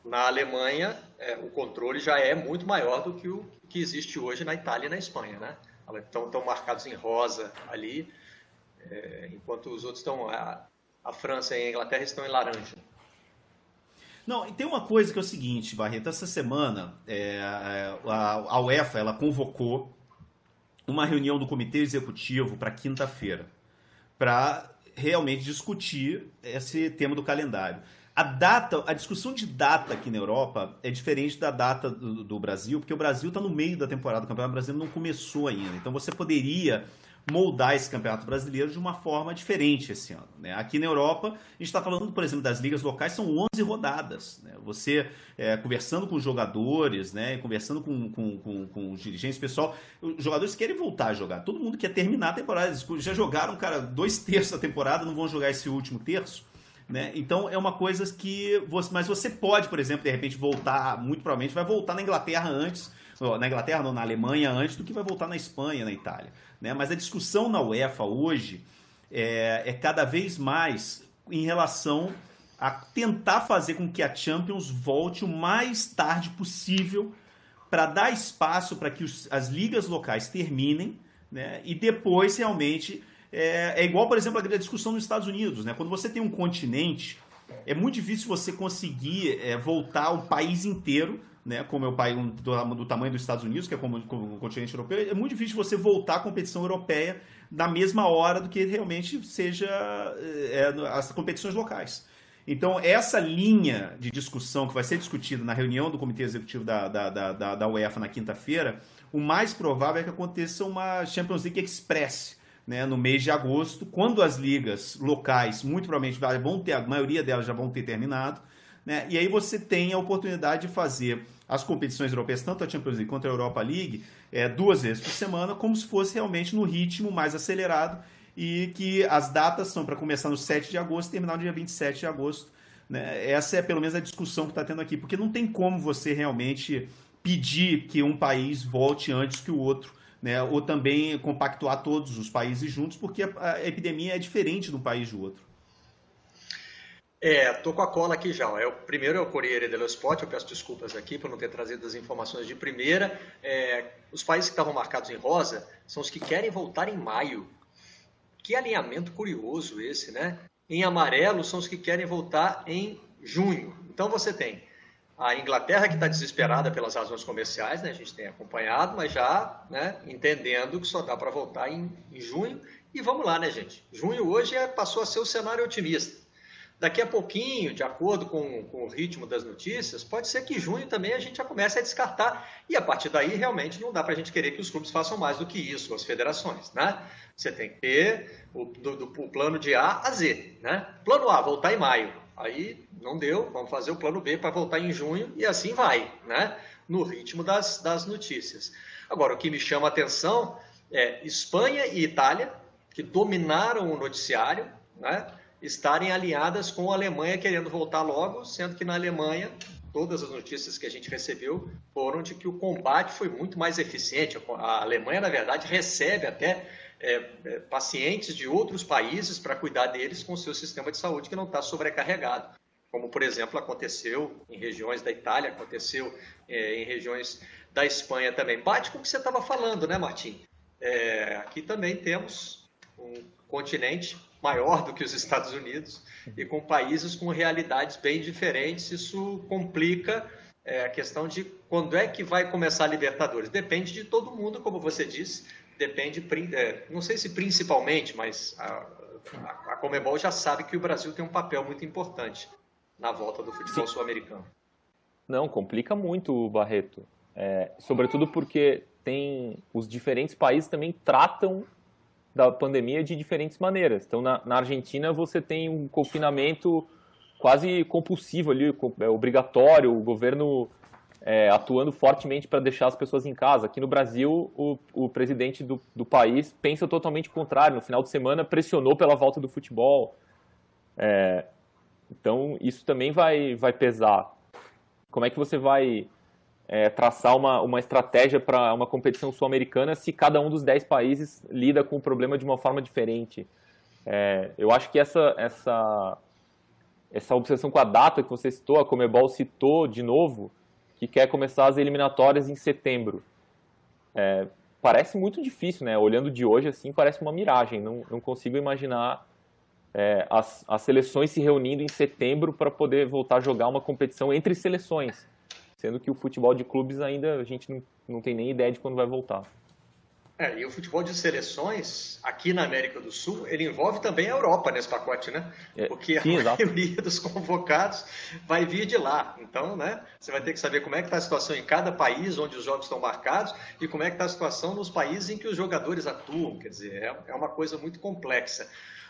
na Alemanha, é, o controle já é muito maior do que o que existe hoje na Itália e na Espanha, né? Estão, marcados em rosa ali, é, enquanto os outros estão... A, a França e a Inglaterra estão em laranja. Não, e tem uma coisa que é o seguinte, Barreto, essa semana é, a, a UEFA ela convocou uma reunião do comitê executivo para quinta-feira, para realmente discutir esse tema do calendário. A data, a discussão de data aqui na Europa é diferente da data do, do Brasil, porque o Brasil está no meio da temporada, o Campeonato Brasileiro não começou ainda. Então você poderia moldar esse Campeonato Brasileiro de uma forma diferente esse ano. Né? Aqui na Europa, a gente está falando, por exemplo, das ligas locais, são 11 rodadas. Né? Você, é, conversando com os jogadores, né? conversando com, com, com, com os dirigentes, pessoal, os jogadores querem voltar a jogar. Todo mundo quer terminar a temporada. Já jogaram, cara, dois terços da temporada, não vão jogar esse último terço. Né? Então é uma coisa que. Você, mas você pode, por exemplo, de repente voltar, muito provavelmente vai voltar na Inglaterra antes, na Inglaterra, não, na Alemanha antes do que vai voltar na Espanha, na Itália. Né? Mas a discussão na UEFA hoje é, é cada vez mais em relação a tentar fazer com que a Champions volte o mais tarde possível para dar espaço para que os, as ligas locais terminem né? e depois realmente é, é igual, por exemplo, a discussão nos Estados Unidos. Né? Quando você tem um continente, é muito difícil você conseguir é, voltar o país inteiro, né? como é o país do, do, tamanho dos Estados Unidos, que é como, como o continente europeu. É muito difícil você voltar à competição europeia na mesma hora do que realmente seja é, as competições locais. Então, essa linha de discussão que vai ser discutida na reunião do Comitê Executivo da, da, da, da UEFA na quinta-feira, o mais provável é que aconteça uma Champions League Express, né, no mês de agosto, quando as ligas locais, muito provavelmente vão ter, a maioria delas já vão ter terminado, né, e aí você tem a oportunidade de fazer as competições europeias, tanto a Champions League quanto a Europa League, é, duas vezes por semana, como se fosse realmente no ritmo mais acelerado, e que as datas são para começar no 7 de agosto e terminar no dia 27 de agosto. Né? Essa é pelo menos a discussão que está tendo aqui, porque não tem como você realmente pedir que um país volte antes que o outro né? ou também compactuar todos os países juntos, porque a, a epidemia é diferente de um país do outro. É, tô com a cola aqui já. É, o primeiro é o Corriere dello Sport, eu peço desculpas aqui por não ter trazido as informações de primeira. É, os países que estavam marcados em rosa são os que querem voltar em maio. Que alinhamento curioso esse, né? Em amarelo são os que querem voltar em junho. Então você tem a Inglaterra, que está desesperada pelas razões comerciais, né? a gente tem acompanhado, mas já né, entendendo que só dá para voltar em, em, junho. E vamos lá, né, gente? Junho hoje é, passou a ser o cenário otimista. Daqui a pouquinho, de acordo com, com, o ritmo das notícias, pode ser que junho também a gente já comece a descartar. E a partir daí, realmente, não dá para a gente querer que os clubes façam mais do que isso, as federações. Né? Você tem que ter o, do, do, o plano de A a Z. Né? Plano A, voltar em maio. Aí não deu, vamos fazer o plano B para voltar em junho e assim vai, né? No ritmo das, das notícias. Agora, o que me chama a atenção é Espanha e Itália, que dominaram o noticiário, né? estarem alinhadas com a Alemanha querendo voltar logo, sendo que na Alemanha todas as notícias que a gente recebeu foram de que o combate foi muito mais eficiente. A Alemanha, na verdade, recebe até é, é, pacientes de outros países para cuidar deles com o seu sistema de saúde que não está sobrecarregado. como por exemplo aconteceu em regiões da Itália, aconteceu é, em regiões da Espanha também. Bate com o que você estava falando, né, Martim? É, aqui também temos um continente maior do que os Estados Unidos e com países com realidades bem diferentes. Isso complica é, a questão de quando é que vai começar a Libertadores. Depende de todo mundo, como você disse. Depende, é, não sei se principalmente, mas a, a, a Comebol já sabe que o Brasil tem um papel muito importante na volta do futebol sul-americano. Não, complica muito o Barreto. É, sobretudo porque tem os diferentes países também tratam da pandemia de diferentes maneiras. Então, na, na Argentina, você tem um confinamento quase compulsivo ali, é obrigatório, o governo é, atuando fortemente para deixar as pessoas em casa. Aqui no Brasil, o, o presidente do, do, país pensa totalmente o contrário. No final de semana, pressionou pela volta do futebol. É, então, isso também vai, vai pesar. Como é que você vai é, traçar uma, uma estratégia para uma competição sul-americana se cada um dos dez países lida com o problema de uma forma diferente? É, eu acho que essa, essa, essa obsessão com a data que você citou, a Comebol citou de novo, que quer começar as eliminatórias em setembro. É, parece muito difícil, né? Olhando de hoje, assim, parece uma miragem. Não, não consigo imaginar é, as, as seleções se reunindo em setembro para poder voltar a jogar uma competição entre seleções, sendo que o futebol de clubes ainda a gente não, não tem nem ideia de quando vai voltar. É, e o futebol de seleções, aqui na América do Sul, ele envolve também a Europa nesse pacote, né? É, Porque a sim, maioria dos convocados vai vir de lá. Então, né, você vai ter que saber como é que está a situação em cada país onde os jogos estão marcados e como é que está a situação nos países em que os jogadores atuam. Quer dizer, é, é uma coisa muito complexa.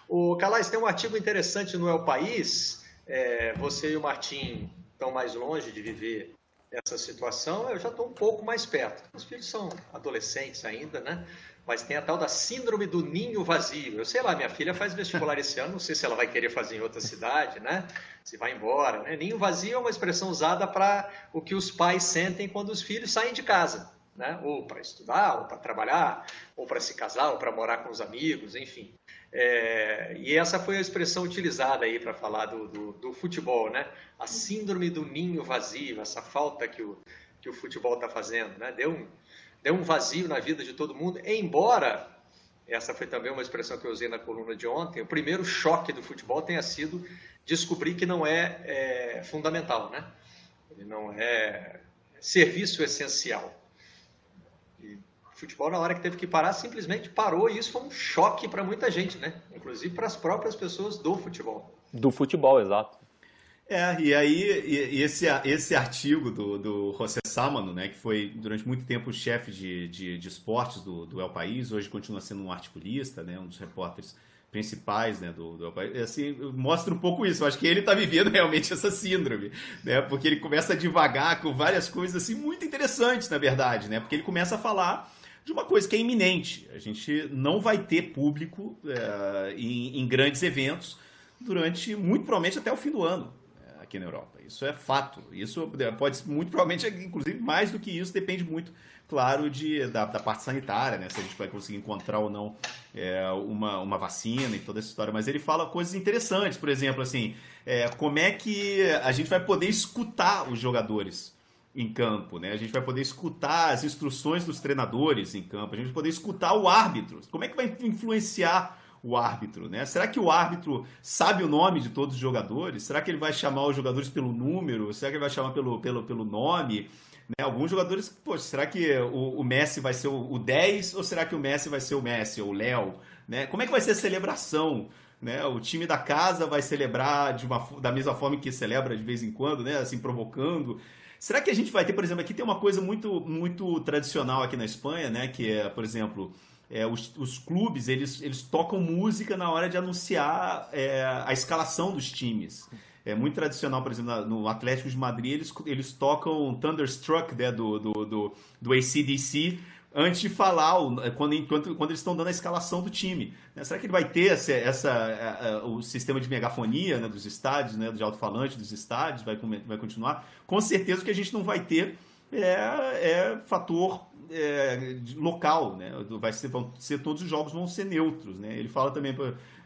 O Calais tem um artigo interessante no El País. É, você e o Martim estão mais longe de viver essa situação. Eu já estou um pouco mais perto. Os filhos são adolescentes ainda, né? Mas tem a tal da síndrome do ninho vazio. Eu sei lá, minha filha faz vestibular esse ano, não sei se ela vai querer fazer em outra cidade, né? Se vai embora, né? Ninho vazio é uma expressão usada para o que os pais sentem quando os filhos saem de casa, né? Ou para estudar, ou para trabalhar, ou para se casar, ou para morar com os amigos, enfim. É, e essa foi a expressão utilizada aí para falar do, do, do, futebol, né? A síndrome do ninho vazio, essa falta que o, que o futebol está fazendo, né? Deu um, deu um vazio na vida de todo mundo, embora, essa foi também uma expressão que eu usei na coluna de ontem, o primeiro choque do futebol tenha sido descobrir que não é, é fundamental, né? Ele não é serviço essencial futebol, na hora que teve que parar, simplesmente parou e isso foi um choque para muita gente, né? Inclusive para as próprias pessoas do futebol. Do futebol, exato. É, e aí e esse, esse artigo do, do José Sámano, né, que foi durante muito tempo chefe de, de, de, esportes do, do El País, hoje continua sendo um articulista, né, um dos repórteres principais né, do, do El País, assim, mostra um pouco isso. Eu acho que ele está vivendo realmente essa síndrome, né, porque ele começa a divagar com várias coisas assim, muito interessantes, na verdade, né, porque ele começa a falar de uma coisa que é iminente. A gente não vai ter público é, em, em, grandes eventos durante, muito provavelmente, até o fim do ano é, aqui na Europa. Isso é fato. Isso é, pode, muito provavelmente, inclusive, mais do que isso, depende muito, claro, de, da, da parte sanitária, né? Se a gente vai conseguir encontrar ou não é, uma, uma vacina e toda essa história. Mas ele fala coisas interessantes, por exemplo, assim, é, como é que a gente vai poder escutar os jogadores em campo, né? A gente vai poder escutar as instruções dos treinadores em campo, a gente vai poder escutar o árbitro. Como é que vai influenciar o árbitro, né? Será que o árbitro sabe o nome de todos os jogadores? Será que ele vai chamar os jogadores pelo número? Será que ele vai chamar pelo, pelo, pelo nome? Né? Alguns jogadores, poxa, será que o, o Messi vai ser o, o 10 ou será que o Messi vai ser o Messi ou o Léo? Né? Como é que vai ser a celebração? Né? O time da casa vai celebrar de uma, da mesma forma que celebra de vez em quando, né? Assim, provocando. Será que a gente vai ter, por exemplo, aqui tem uma coisa muito, muito tradicional aqui na Espanha, né? Que é, por exemplo, é, os, os, clubes eles, eles tocam música na hora de anunciar é, a escalação dos times. É muito tradicional, por exemplo, no Atlético de Madrid, eles, eles tocam Thunderstruck né, do, do, do, do ACDC antes de falar, quando, enquanto, quando eles estão dando a escalação do time. Né? Será que ele vai ter essa, essa, o sistema de megafonia né, dos estádios, né, de alto-falante dos estádios, vai, vai continuar? Com certeza que a gente não vai ter é, é fator é, local, né? Vai ser, vão ser, todos os jogos vão ser neutros, né? Ele fala também,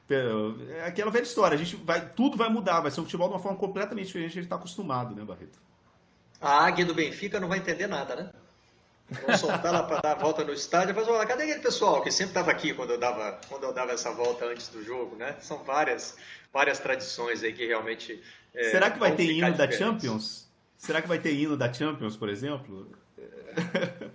É aquela velha história, a gente vai, tudo vai mudar, vai ser um futebol de uma forma completamente diferente a gente está acostumado, né, Barreto? A águia do Benfica não vai entender nada, né? Vou soltar lá para dar a volta no estádio e falar, cadê aquele pessoal que sempre estava aqui quando eu, dava, quando eu dava essa volta antes do jogo, né? São várias, várias tradições aí que realmente. É, Será que vai ter hino diferentes. da Champions? Será que vai ter hino da Champions, por exemplo?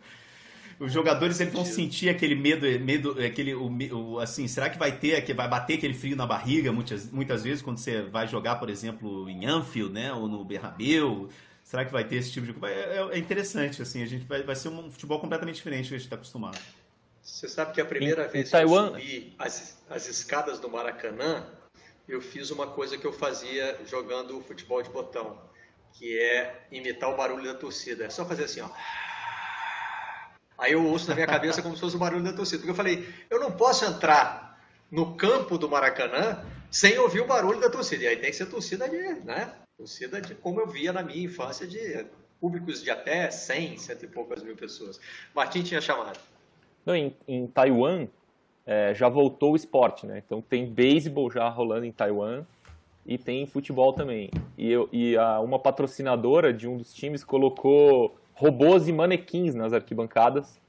Os jogadores eles vão sentir aquele medo, medo aquele, o, o, assim, será que vai ter, que vai bater aquele frio na barriga muitas, muitas vezes quando você vai jogar, por exemplo, em Anfield, né, ou no Bernabéu? Será que vai ter esse tipo de coisa? É, é, é, interessante, assim, a gente vai, vai ser um futebol completamente diferente do que a gente está acostumado. Você sabe que a primeira em, vez em que Taiwan... eu subi as, as escadas do Maracanã, eu fiz uma coisa que eu fazia jogando futebol de botão, que é imitar o barulho da torcida. É só fazer assim, ó. Aí eu ouço na minha cabeça como se fosse o barulho da torcida. Porque eu falei, eu não posso entrar no campo do Maracanã sem ouvir o barulho da torcida. E aí tem que ser torcida de, né? Torcida de como eu via na minha infância, de públicos de até 100, cento e poucas mil pessoas. Martim tinha chamado. Não, em, em Taiwan é, já voltou o esporte, né? Então tem beisebol já rolando em Taiwan e tem futebol também. E, eu, e a, uma patrocinadora de um dos times colocou robôs e manequins nas arquibancadas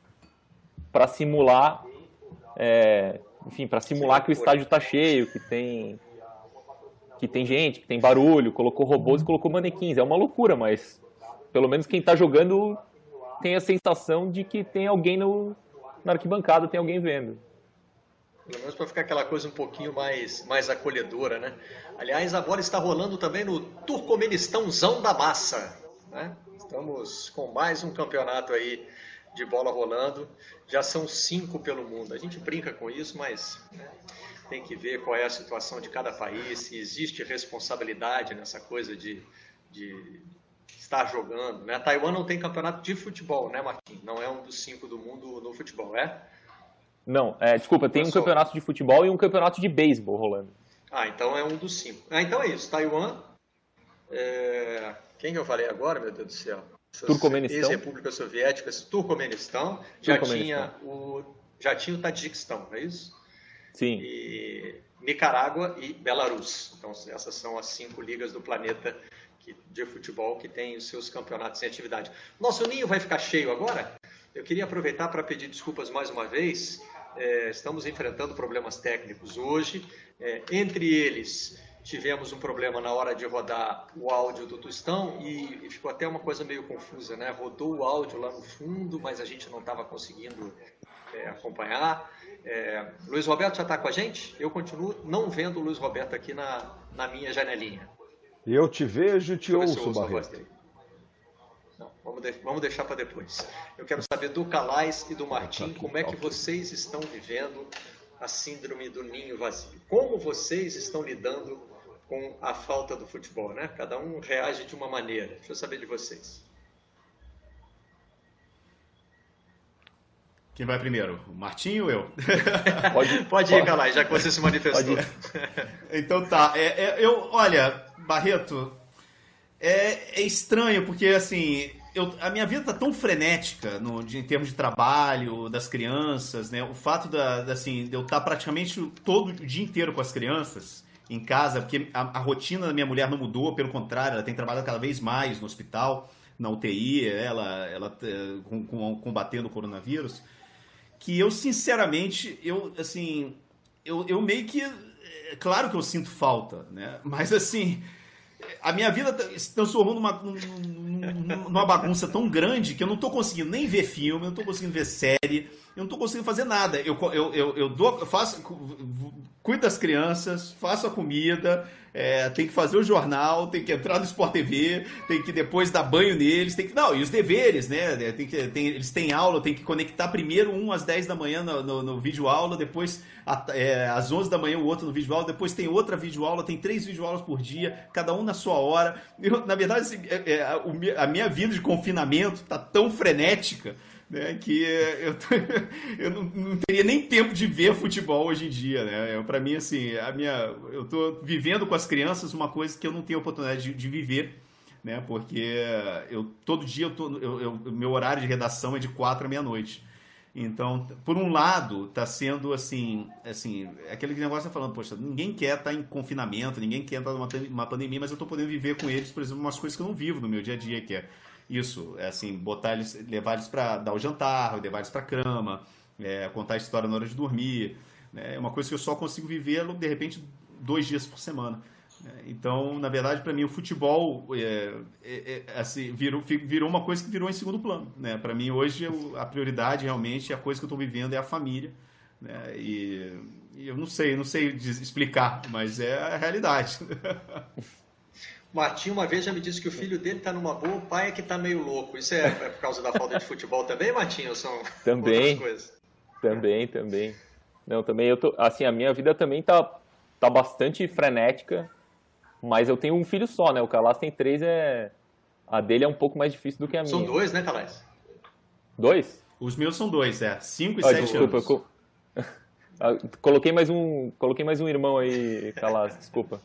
para simular, é, enfim, para simular que o estádio está cheio, que tem que tem gente, que tem barulho, colocou robôs e colocou manequins. É uma loucura, mas pelo menos quem está jogando tem a sensação de que tem alguém no, na arquibancada, tem alguém vendo. Pelo menos para ficar aquela coisa um pouquinho mais, mais acolhedora, né? Aliás, a bola está rolando também no Turcomenistãozão da Massa, né? Estamos com mais um campeonato aí de bola rolando. Já são cinco pelo mundo. A gente brinca com isso, mas né, tem que ver qual é a situação de cada país, se existe responsabilidade nessa coisa de, de estar jogando. Né? A Taiwan não tem campeonato de futebol, né, Martim? Não é um dos cinco do mundo no futebol, é? Não, é, desculpa, tem um campeonato de futebol e um campeonato de beisebol rolando. Ah, então é um dos cinco. Ah, então é isso. Taiwan, é, quem que eu falei agora, meu Deus do céu? Turcomenistão. Ex-República Soviética, Turcomenistão, já tinha o já tinha o Tadjikistão, não é isso? E Nicarágua e Belarus. Então essas são as cinco ligas do planeta que, de futebol que têm os seus campeonatos em atividade. Nosso ninho vai ficar cheio agora. Eu queria aproveitar para pedir desculpas mais uma vez. É, estamos enfrentando problemas técnicos hoje, é, entre eles tivemos um problema na hora de rodar o áudio do Tostão e, e, ficou até uma coisa meio confusa, né? Rodou o áudio lá no fundo, mas a gente não estava conseguindo é, acompanhar. É, Luiz Roberto já está com a gente? Eu continuo não vendo o Luiz Roberto aqui na, na minha janelinha. Eu te vejo e te ouço, ouço Barreto. Não, vamos, de, vamos deixar para depois. Eu quero saber do Calais e do Martim, como é que vocês estão vivendo a síndrome do ninho vazio. Como vocês estão lidando com a falta do futebol, né? Cada um reage de uma maneira. Deixa eu saber de vocês. Quem vai primeiro? O Martinho ou eu? Pode, pode ir, Calai, já que você se manifestou. então tá. É, é, eu, olha, Barreto, é, é estranho porque assim eu, a minha vida tá tão frenética no, de, em termos de trabalho, das crianças, né? O fato da, da assim, de eu estar tá praticamente todo o dia inteiro com as crianças em casa, porque a, a, rotina da minha mulher não mudou, pelo contrário, ela tem trabalhado cada vez mais no hospital, na UTI, ela, ela eh, com, com, combatendo o coronavírus, que eu, sinceramente, eu, assim, eu, eu meio que, é claro que eu sinto falta, né? Mas, assim, a minha vida tá, se transformou numa, numa bagunça tão grande que eu não estou conseguindo nem ver filme, eu não estou conseguindo ver série, eu não estou conseguindo fazer nada. Eu, eu, eu, eu, dou, eu faço, cuido das crianças, faço a comida, é, tem que fazer o jornal, tem que entrar no Sport TV, tem que depois dar banho neles, tem que. Não, e os deveres, né? Tem que, tem, eles têm aula, tem que conectar primeiro um às 10 da manhã no, no, no vídeo aula, depois é, às 11 da manhã o outro no vídeo aula, depois tem outra vídeo aula, tem três vídeo aulas por dia, cada um na sua hora. Eu, na verdade, assim, é, é, a minha vida de confinamento tá tão frenética né, que eu, eu não, não, teria nem tempo de ver futebol hoje em dia, né? Para mim, assim, a minha, eu estou vivendo com as crianças uma coisa que eu não tenho oportunidade de, de viver, né? Porque eu todo dia eu tô, eu, eu, meu horário de redação é de quatro à meia-noite. Então, por um lado, está sendo assim, assim, aquele negócio tá falando, poxa, ninguém quer estar tá em confinamento, ninguém quer estar numa uma pandemia, mas eu estou podendo viver com eles, por exemplo, umas coisas que eu não vivo no meu dia a dia, que é isso, é assim, botar eles, levar eles para dar o jantar, levar eles para cama, é, contar a história na hora de dormir, né? é uma coisa que eu só consigo viver de repente dois dias por semana. Então, na verdade, para mim, o futebol é, é, é, assim, virou, virou uma coisa que virou em segundo plano. Né? Para mim, hoje, a prioridade realmente, a coisa que eu estou vivendo é a família. Né? E, e, eu não sei, não sei explicar, mas é a realidade. Martinho uma vez já me disse que o filho dele está numa boa, o pai é que está meio louco. Isso é, é, por causa da falta de futebol também, Martinho? São também, outras coisas? Também, também. Não, também eu tô, assim, a minha vida também tá, tá bastante frenética mas eu tenho um filho só, né? O Calas tem três, é... a dele é um pouco mais difícil do que a minha. São dois, né, Calas? Dois? Os meus são dois, é. Cinco e ah, sete desculpa, anos. Eu... Ah, coloquei mais um, coloquei mais um irmão aí, Calas, desculpa.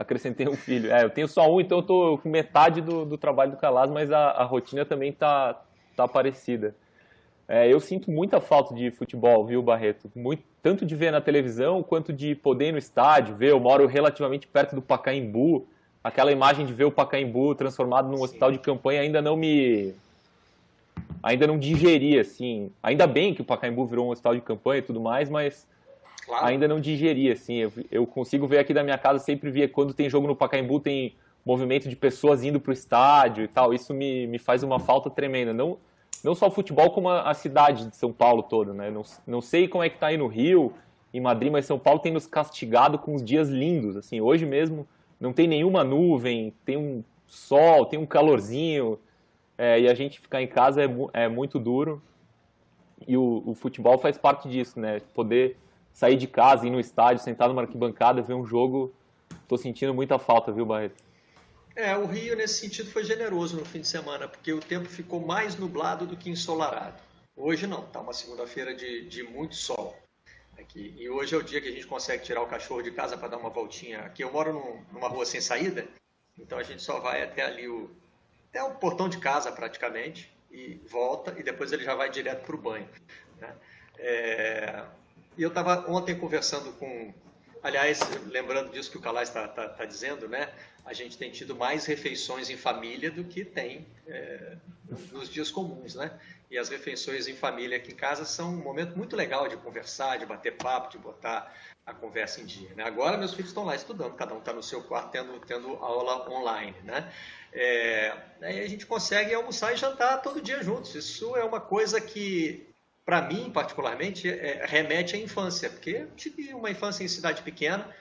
Acrescentei um filho. É, eu tenho só um, então eu tô com metade do, do trabalho do Calas, mas a, a rotina também tá, tá parecida. É, eu sinto muita falta de futebol, viu, Barreto? Muito, tanto de ver na televisão quanto de poder ir no estádio, ver. Eu moro relativamente perto do Pacaembu. Aquela imagem de ver o Pacaembu transformado num Sim. hospital de campanha ainda não me. Ainda não digeri, assim. Ainda bem que o Pacaembu virou um hospital de campanha e tudo mais, mas claro. ainda não digeri, assim. Eu, eu, consigo ver aqui da minha casa, sempre via quando tem jogo no Pacaembu, tem movimento de pessoas indo para o estádio e tal. Isso me, me faz uma falta tremenda. Não não só o futebol, como a, cidade de São Paulo toda, né? Não, não sei como é que tá aí no Rio, em Madrid, mas São Paulo tem nos castigado com os dias lindos, assim, hoje mesmo não tem nenhuma nuvem, tem um sol, tem um calorzinho, é, e a gente ficar em casa é, é muito duro, e o, o, futebol faz parte disso, né? Poder sair de casa, ir no estádio, sentar numa arquibancada, ver um jogo, tô sentindo muita falta, viu, Barreto? É, o Rio nesse sentido foi generoso no fim de semana, porque o tempo ficou mais nublado do que ensolarado. Hoje não, está uma segunda-feira de, de muito sol. Aqui. E hoje é o dia que a gente consegue tirar o cachorro de casa para dar uma voltinha. Aqui eu moro num, numa rua sem saída, então a gente só vai até ali o, até o portão de casa praticamente e volta e depois ele já vai direto para o banho. Né? É, e eu estava ontem conversando com, aliás, lembrando disso que o Calais está tá, tá dizendo, né? a gente tem tido mais refeições em família do que tem é, nos dias comuns, né? E as refeições em família aqui em casa são um momento muito legal de conversar, de bater papo, de botar a conversa em dia. Né? Agora meus filhos estão lá estudando, cada um está no seu quarto tendo, tendo aula online, né? É, aí a gente consegue almoçar e jantar todo dia juntos. Isso é uma coisa que, para mim particularmente, é, remete à infância, porque tive uma infância em cidade pequena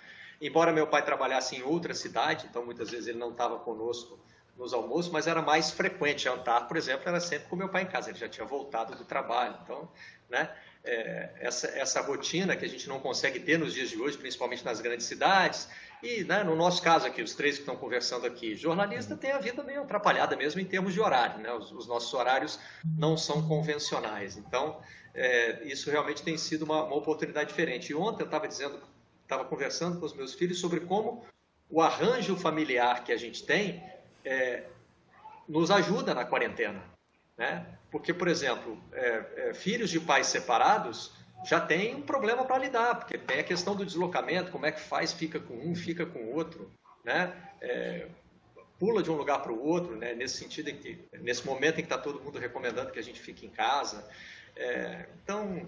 Embora meu pai trabalhasse em outra cidade, então muitas vezes ele não estava conosco nos almoços, mas era mais frequente. Jantar, por exemplo, era sempre com meu pai em casa, ele já tinha voltado do trabalho. Então, né, é, essa, essa rotina que a gente não consegue ter nos dias de hoje, principalmente nas grandes cidades, e né, no nosso caso aqui, os três que estão conversando aqui, jornalista tem a vida meio atrapalhada mesmo em termos de horário, né? os, os nossos horários não são convencionais. Então, é, isso realmente tem sido uma, uma oportunidade diferente. E ontem eu estava dizendo estava conversando com os meus filhos sobre como o arranjo familiar que a gente tem é, nos ajuda na quarentena. Né? Porque, por exemplo, é, é, filhos de pais separados já tem um problema para lidar, porque tem a questão do deslocamento, como é que faz, fica com um, fica com o outro, né? É, pula de um lugar para o outro, né? nesse sentido, em que, nesse momento em que está todo mundo recomendando que a gente fique em casa. É, então,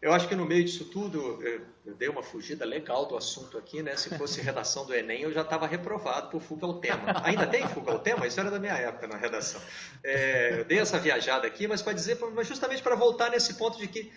eu acho que no meio disso tudo, eu dei uma fugida legal do assunto aqui, né? Se fosse redação do Enem, eu já estava reprovado por fuga ao tema. Ainda tem fuga ao tema? Isso era da minha época na redação. É, eu dei essa viajada aqui, mas para dizer, mas justamente para voltar nesse ponto de que,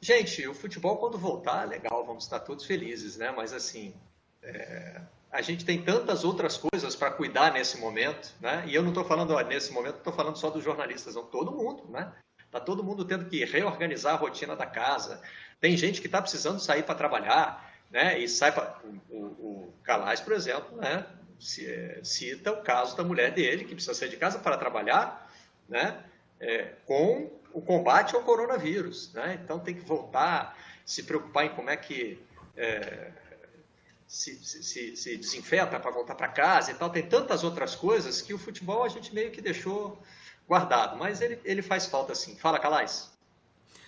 gente, o futebol quando voltar, legal, vamos estar todos felizes, né? Mas assim, é, a gente tem tantas outras coisas para cuidar nesse momento, né? E eu não estou falando ó, nesse momento, estou falando só dos jornalistas, não, todo mundo, né? Está todo mundo tendo que reorganizar a rotina da casa. Tem gente que está precisando sair para trabalhar, né? E sai para. O, o, o Calais, por exemplo, né? É, cita o caso da mulher dele, que precisa sair de casa para trabalhar, né? É, com o combate ao coronavírus. Né? Então tem que voltar, se preocupar em como é que é, se, se, se, desinfeta para voltar para casa e tal. Tem tantas outras coisas que o futebol a gente meio que deixou guardado, mas ele, ele faz falta sim. Fala, Calais.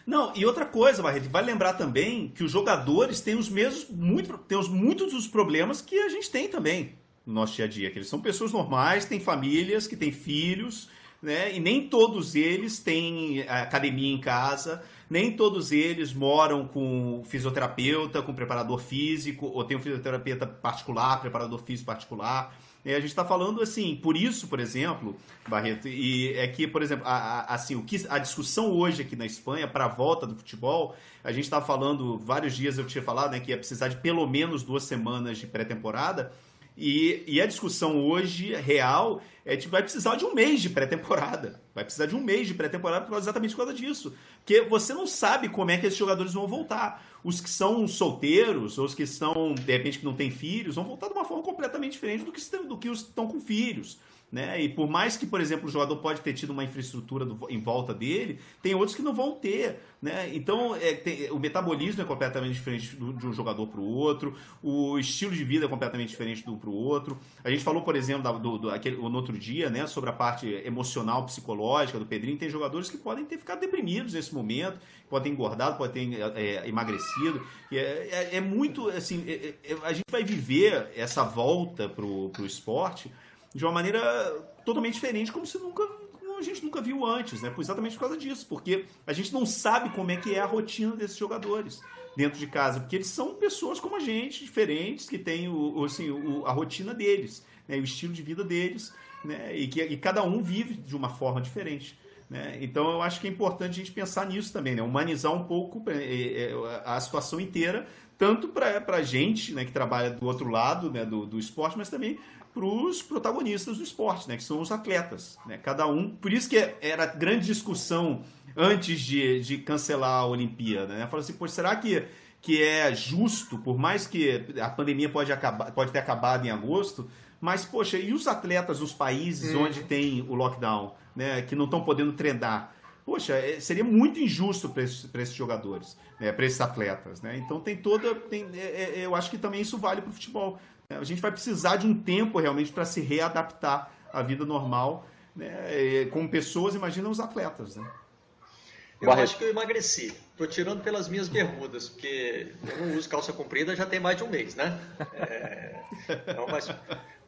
Não, e outra coisa, Barreto, vai lembrar também que os jogadores têm os mesmos, muito, têm os, muitos dos problemas que a gente tem também no nosso dia a dia. Que eles são pessoas normais, têm famílias, que têm filhos, né? E nem todos eles têm academia em casa, nem todos eles moram com fisioterapeuta, com preparador físico, ou tem um fisioterapeuta particular, preparador físico particular. É, a gente está falando assim, por isso, por exemplo, Barreto, e é que, por exemplo, a, a, assim, o que, a discussão hoje aqui na Espanha para a volta do futebol, a gente estava falando, vários dias eu tinha falado né, que ia precisar de pelo menos duas semanas de pré-temporada, e, e, a discussão hoje real é que vai precisar de um mês de pré-temporada. Vai precisar de um mês de pré-temporada exatamente por causa disso. Porque você não sabe como é que esses jogadores vão voltar. Os que são solteiros, ou os que são, de repente, que não têm filhos, vão voltar de uma forma completamente diferente do que, do que os que estão com filhos. Né? E por mais que, por exemplo, o jogador pode ter tido uma infraestrutura do, em volta dele, tem outros que não vão ter. Né? Então, é, tem, o metabolismo é completamente diferente do, de um jogador para o outro, o estilo de vida é completamente diferente do para o outro. A gente falou, por exemplo, da, do, do, aquele, no outro dia, né, sobre a parte emocional, psicológica do Pedrinho. Tem jogadores que podem ter ficado deprimidos nesse momento, podem ter engordado, podem ter é, é, emagrecido. É, é, é, muito, assim, é, é, a gente vai viver essa volta para o esporte de uma maneira totalmente diferente, como se nunca a gente nunca viu antes, né? Exatamente por causa disso, porque a gente não sabe como é que é a rotina desses jogadores dentro de casa, porque eles são pessoas como a gente, diferentes, que têm o, assim, o, a rotina deles, né? o estilo de vida deles, né? e que e cada um vive de uma forma diferente. Né? Então eu acho que é importante a gente pensar nisso também, né? humanizar um pouco é, é, a situação inteira, tanto para a gente né, que trabalha do outro lado né, do, do esporte, mas também para os protagonistas do esporte, né, que são os atletas. Né, cada um. Por isso que era grande discussão antes de, de cancelar a Olimpíada. Né? Fala assim, pô, será que, que é justo, por mais que a pandemia pode, acabar, pode ter acabado em agosto, mas, poxa, e os atletas dos países hum. onde tem o lockdown, né, que não estão podendo treinar? Poxa, é, seria muito injusto para esses, esses, jogadores, né, para esses atletas. Né? Então tem toda. Tem, é, é, eu acho que também isso vale para o futebol. É, a gente vai precisar de um tempo realmente para se readaptar à vida normal né? com pessoas, imagina os atletas. Né? Eu Barreto. acho que eu emagreci. Estou tirando pelas minhas bermudas, porque eu não uso calça comprida já tem mais de um mês, né? É, então, mas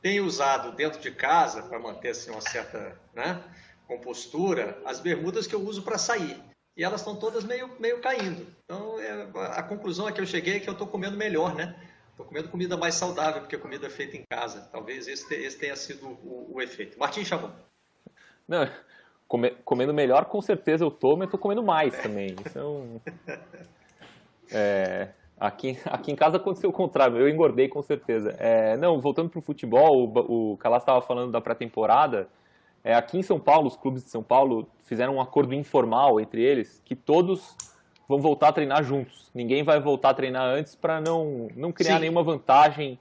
tenho usado dentro de casa para manter assim, uma certa né, compostura as bermudas que eu uso para sair. E elas estão todas meio, meio caindo. Então é, a conclusão a que eu cheguei é que eu estou comendo melhor, né? Estou comendo comida mais saudável, porque a comida é feita em casa. Talvez esse, esse tenha sido o, o efeito. Martim chamou. Não, come, comendo melhor, com certeza eu estou, mas estou comendo mais também. Então, é, aqui, aqui em casa aconteceu o contrário, eu engordei com certeza. É, não, voltando para o futebol, o, o Calas estava falando da pré-temporada. É, aqui em São Paulo, os clubes de São Paulo fizeram um acordo informal entre eles que todos vão voltar a treinar juntos. Ninguém vai voltar a treinar antes para não, não criar Sim. nenhuma vantagem.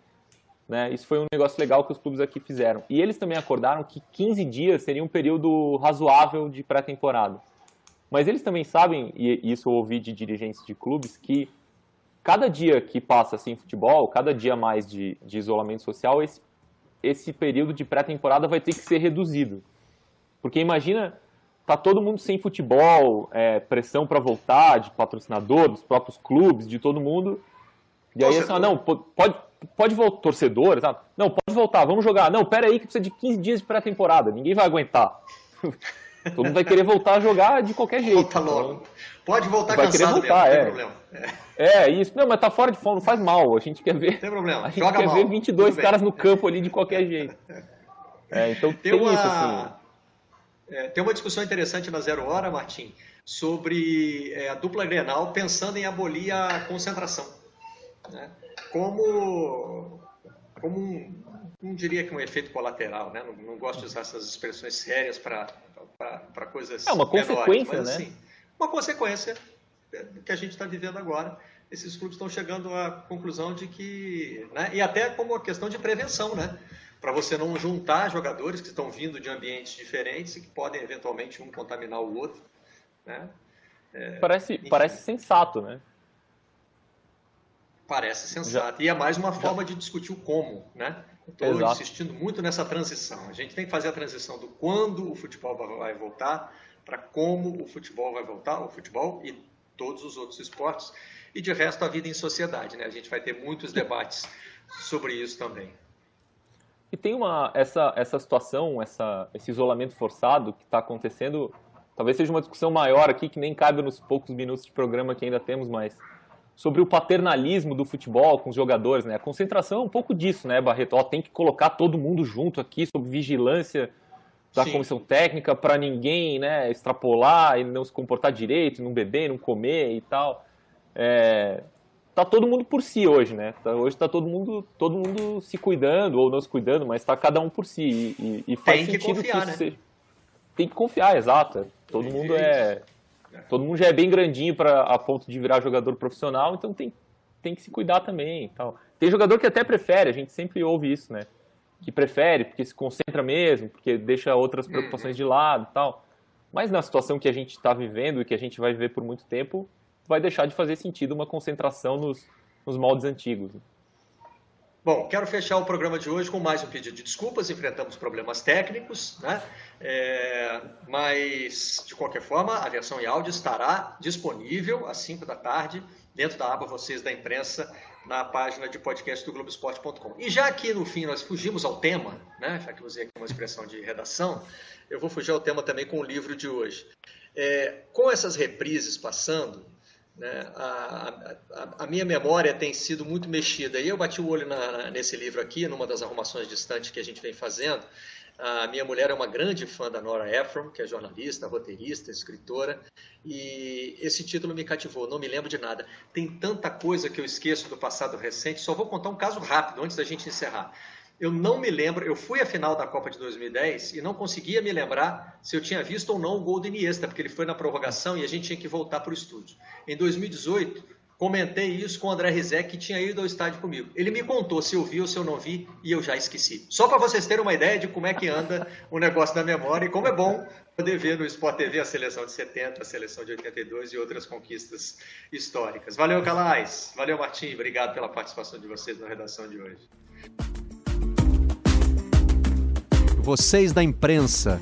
Né? Isso foi um negócio legal que os clubes aqui fizeram. E eles também acordaram que 15 dias seria um período razoável de pré-temporada. Mas eles também sabem, e isso eu ouvi de dirigentes de clubes, que cada dia que passa sem futebol, cada dia mais de, de isolamento social, esse, esse período de pré-temporada vai ter que ser reduzido. Porque imagina tá todo mundo sem futebol, é, pressão para voltar de patrocinador, dos próprios clubes, de todo mundo. E aí assim, ah, não, pode, pode voltar, torcedor, sabe? Não, pode voltar, vamos jogar. Não, pera aí que precisa de 15 dias de pré-temporada, ninguém vai aguentar. todo mundo vai querer voltar a jogar de qualquer jeito. Volta logo. Então, pode voltar vai querer voltar, mesmo, é. problema. É. é. isso. Não, mas tá fora de forma, não faz mal. A gente quer ver. Tem problema. A gente Joga quer mal. ver 22 caras no campo ali de qualquer jeito. É, então tem, tem uma... isso, assim. É, tem uma discussão interessante na Zero Hora, Martim, sobre é, a dupla Grenal pensando em abolir a concentração. Né? Como, como um, não diria que um efeito colateral, né? não, não gosto de usar essas expressões sérias para coisas É uma menores, consequência, mas, né? Assim, uma consequência que a gente está vivendo agora. Esses clubes estão chegando à conclusão de que... Né? E até como uma questão de prevenção, né? Para você não juntar jogadores que estão vindo de ambientes diferentes e que podem eventualmente um contaminar o outro. Né? É, parece, parece sensato, né? Parece sensato. Já, e é mais uma forma já. de discutir o como, né? Estou insistindo muito nessa transição. A gente tem que fazer a transição do quando o futebol vai voltar para como o futebol vai voltar, o futebol e todos os outros esportes e de resto a vida em sociedade. Né? A gente vai ter muitos debates sobre isso também. E tem uma essa essa situação, essa, esse isolamento forçado que está acontecendo. Talvez seja uma discussão maior aqui que nem cabe nos poucos minutos de programa que ainda temos, mas sobre o paternalismo do futebol com os jogadores, né? A concentração é um pouco disso, né, Barreto? Ó, tem que colocar todo mundo junto aqui sob vigilância da Sim. comissão técnica para ninguém, né, extrapolar e não se comportar direito, não beber, não comer e tal. É, tá todo mundo por si hoje, né? Tá, hoje está todo mundo, todo mundo se cuidando ou não se cuidando, mas está cada um por si e, e, e faz Tem sentido que, confiar, que isso né? seja. Tem que confiar, exato. Todo mundo é, todo mundo já é bem grandinho para a ponto de virar jogador profissional, então tem, tem que se cuidar também, tal. Tem jogador que até prefere, a gente sempre ouve isso, né? Que prefere porque se concentra mesmo, porque deixa outras uhum. preocupações de lado, tal. Mas na situação que a gente está vivendo e que a gente vai viver por muito tempo, vai deixar de fazer sentido uma concentração nos, nos moldes antigos. Bom, quero fechar o programa de hoje com mais um pedido de desculpas. Enfrentamos problemas técnicos, né? É, mas, de qualquer forma, a versão em áudio estará disponível às 5 da tarde, dentro da aba Vocês da Imprensa, na página de podcast do Globoesporte.com. E já aqui no fim nós fugimos ao tema, né? já que usei aqui uma expressão de redação, eu vou fugir ao tema também com o livro de hoje. É, com essas reprises passando, né? A, a, a, minha memória tem sido muito mexida. E eu bati o olho na, nesse livro aqui, numa das arrumações distantes que a gente vem fazendo. A minha mulher é uma grande fã da Nora Ephron, que é jornalista, roteirista, escritora, e esse título me cativou, não me lembro de nada. Tem tanta coisa que eu esqueço do passado recente, só vou contar um caso rápido antes da gente encerrar eu não me lembro, eu fui à final da Copa de 2010 e não conseguia me lembrar se eu tinha visto ou não o gol do Iniesta, porque ele foi na prorrogação e a gente tinha que voltar para o estúdio. Em 2018, comentei isso com o André Rizek, que tinha ido ao estádio comigo. Ele me contou se eu vi ou se eu não vi e eu já esqueci. Só para vocês terem uma ideia de como é que anda o negócio da memória e como é bom poder ver no Sport TV a seleção de 70, a seleção de 82 e outras conquistas históricas. Valeu, Calais. Valeu, Martim. Obrigado pela participação de vocês na redação de hoje. Vocês da imprensa.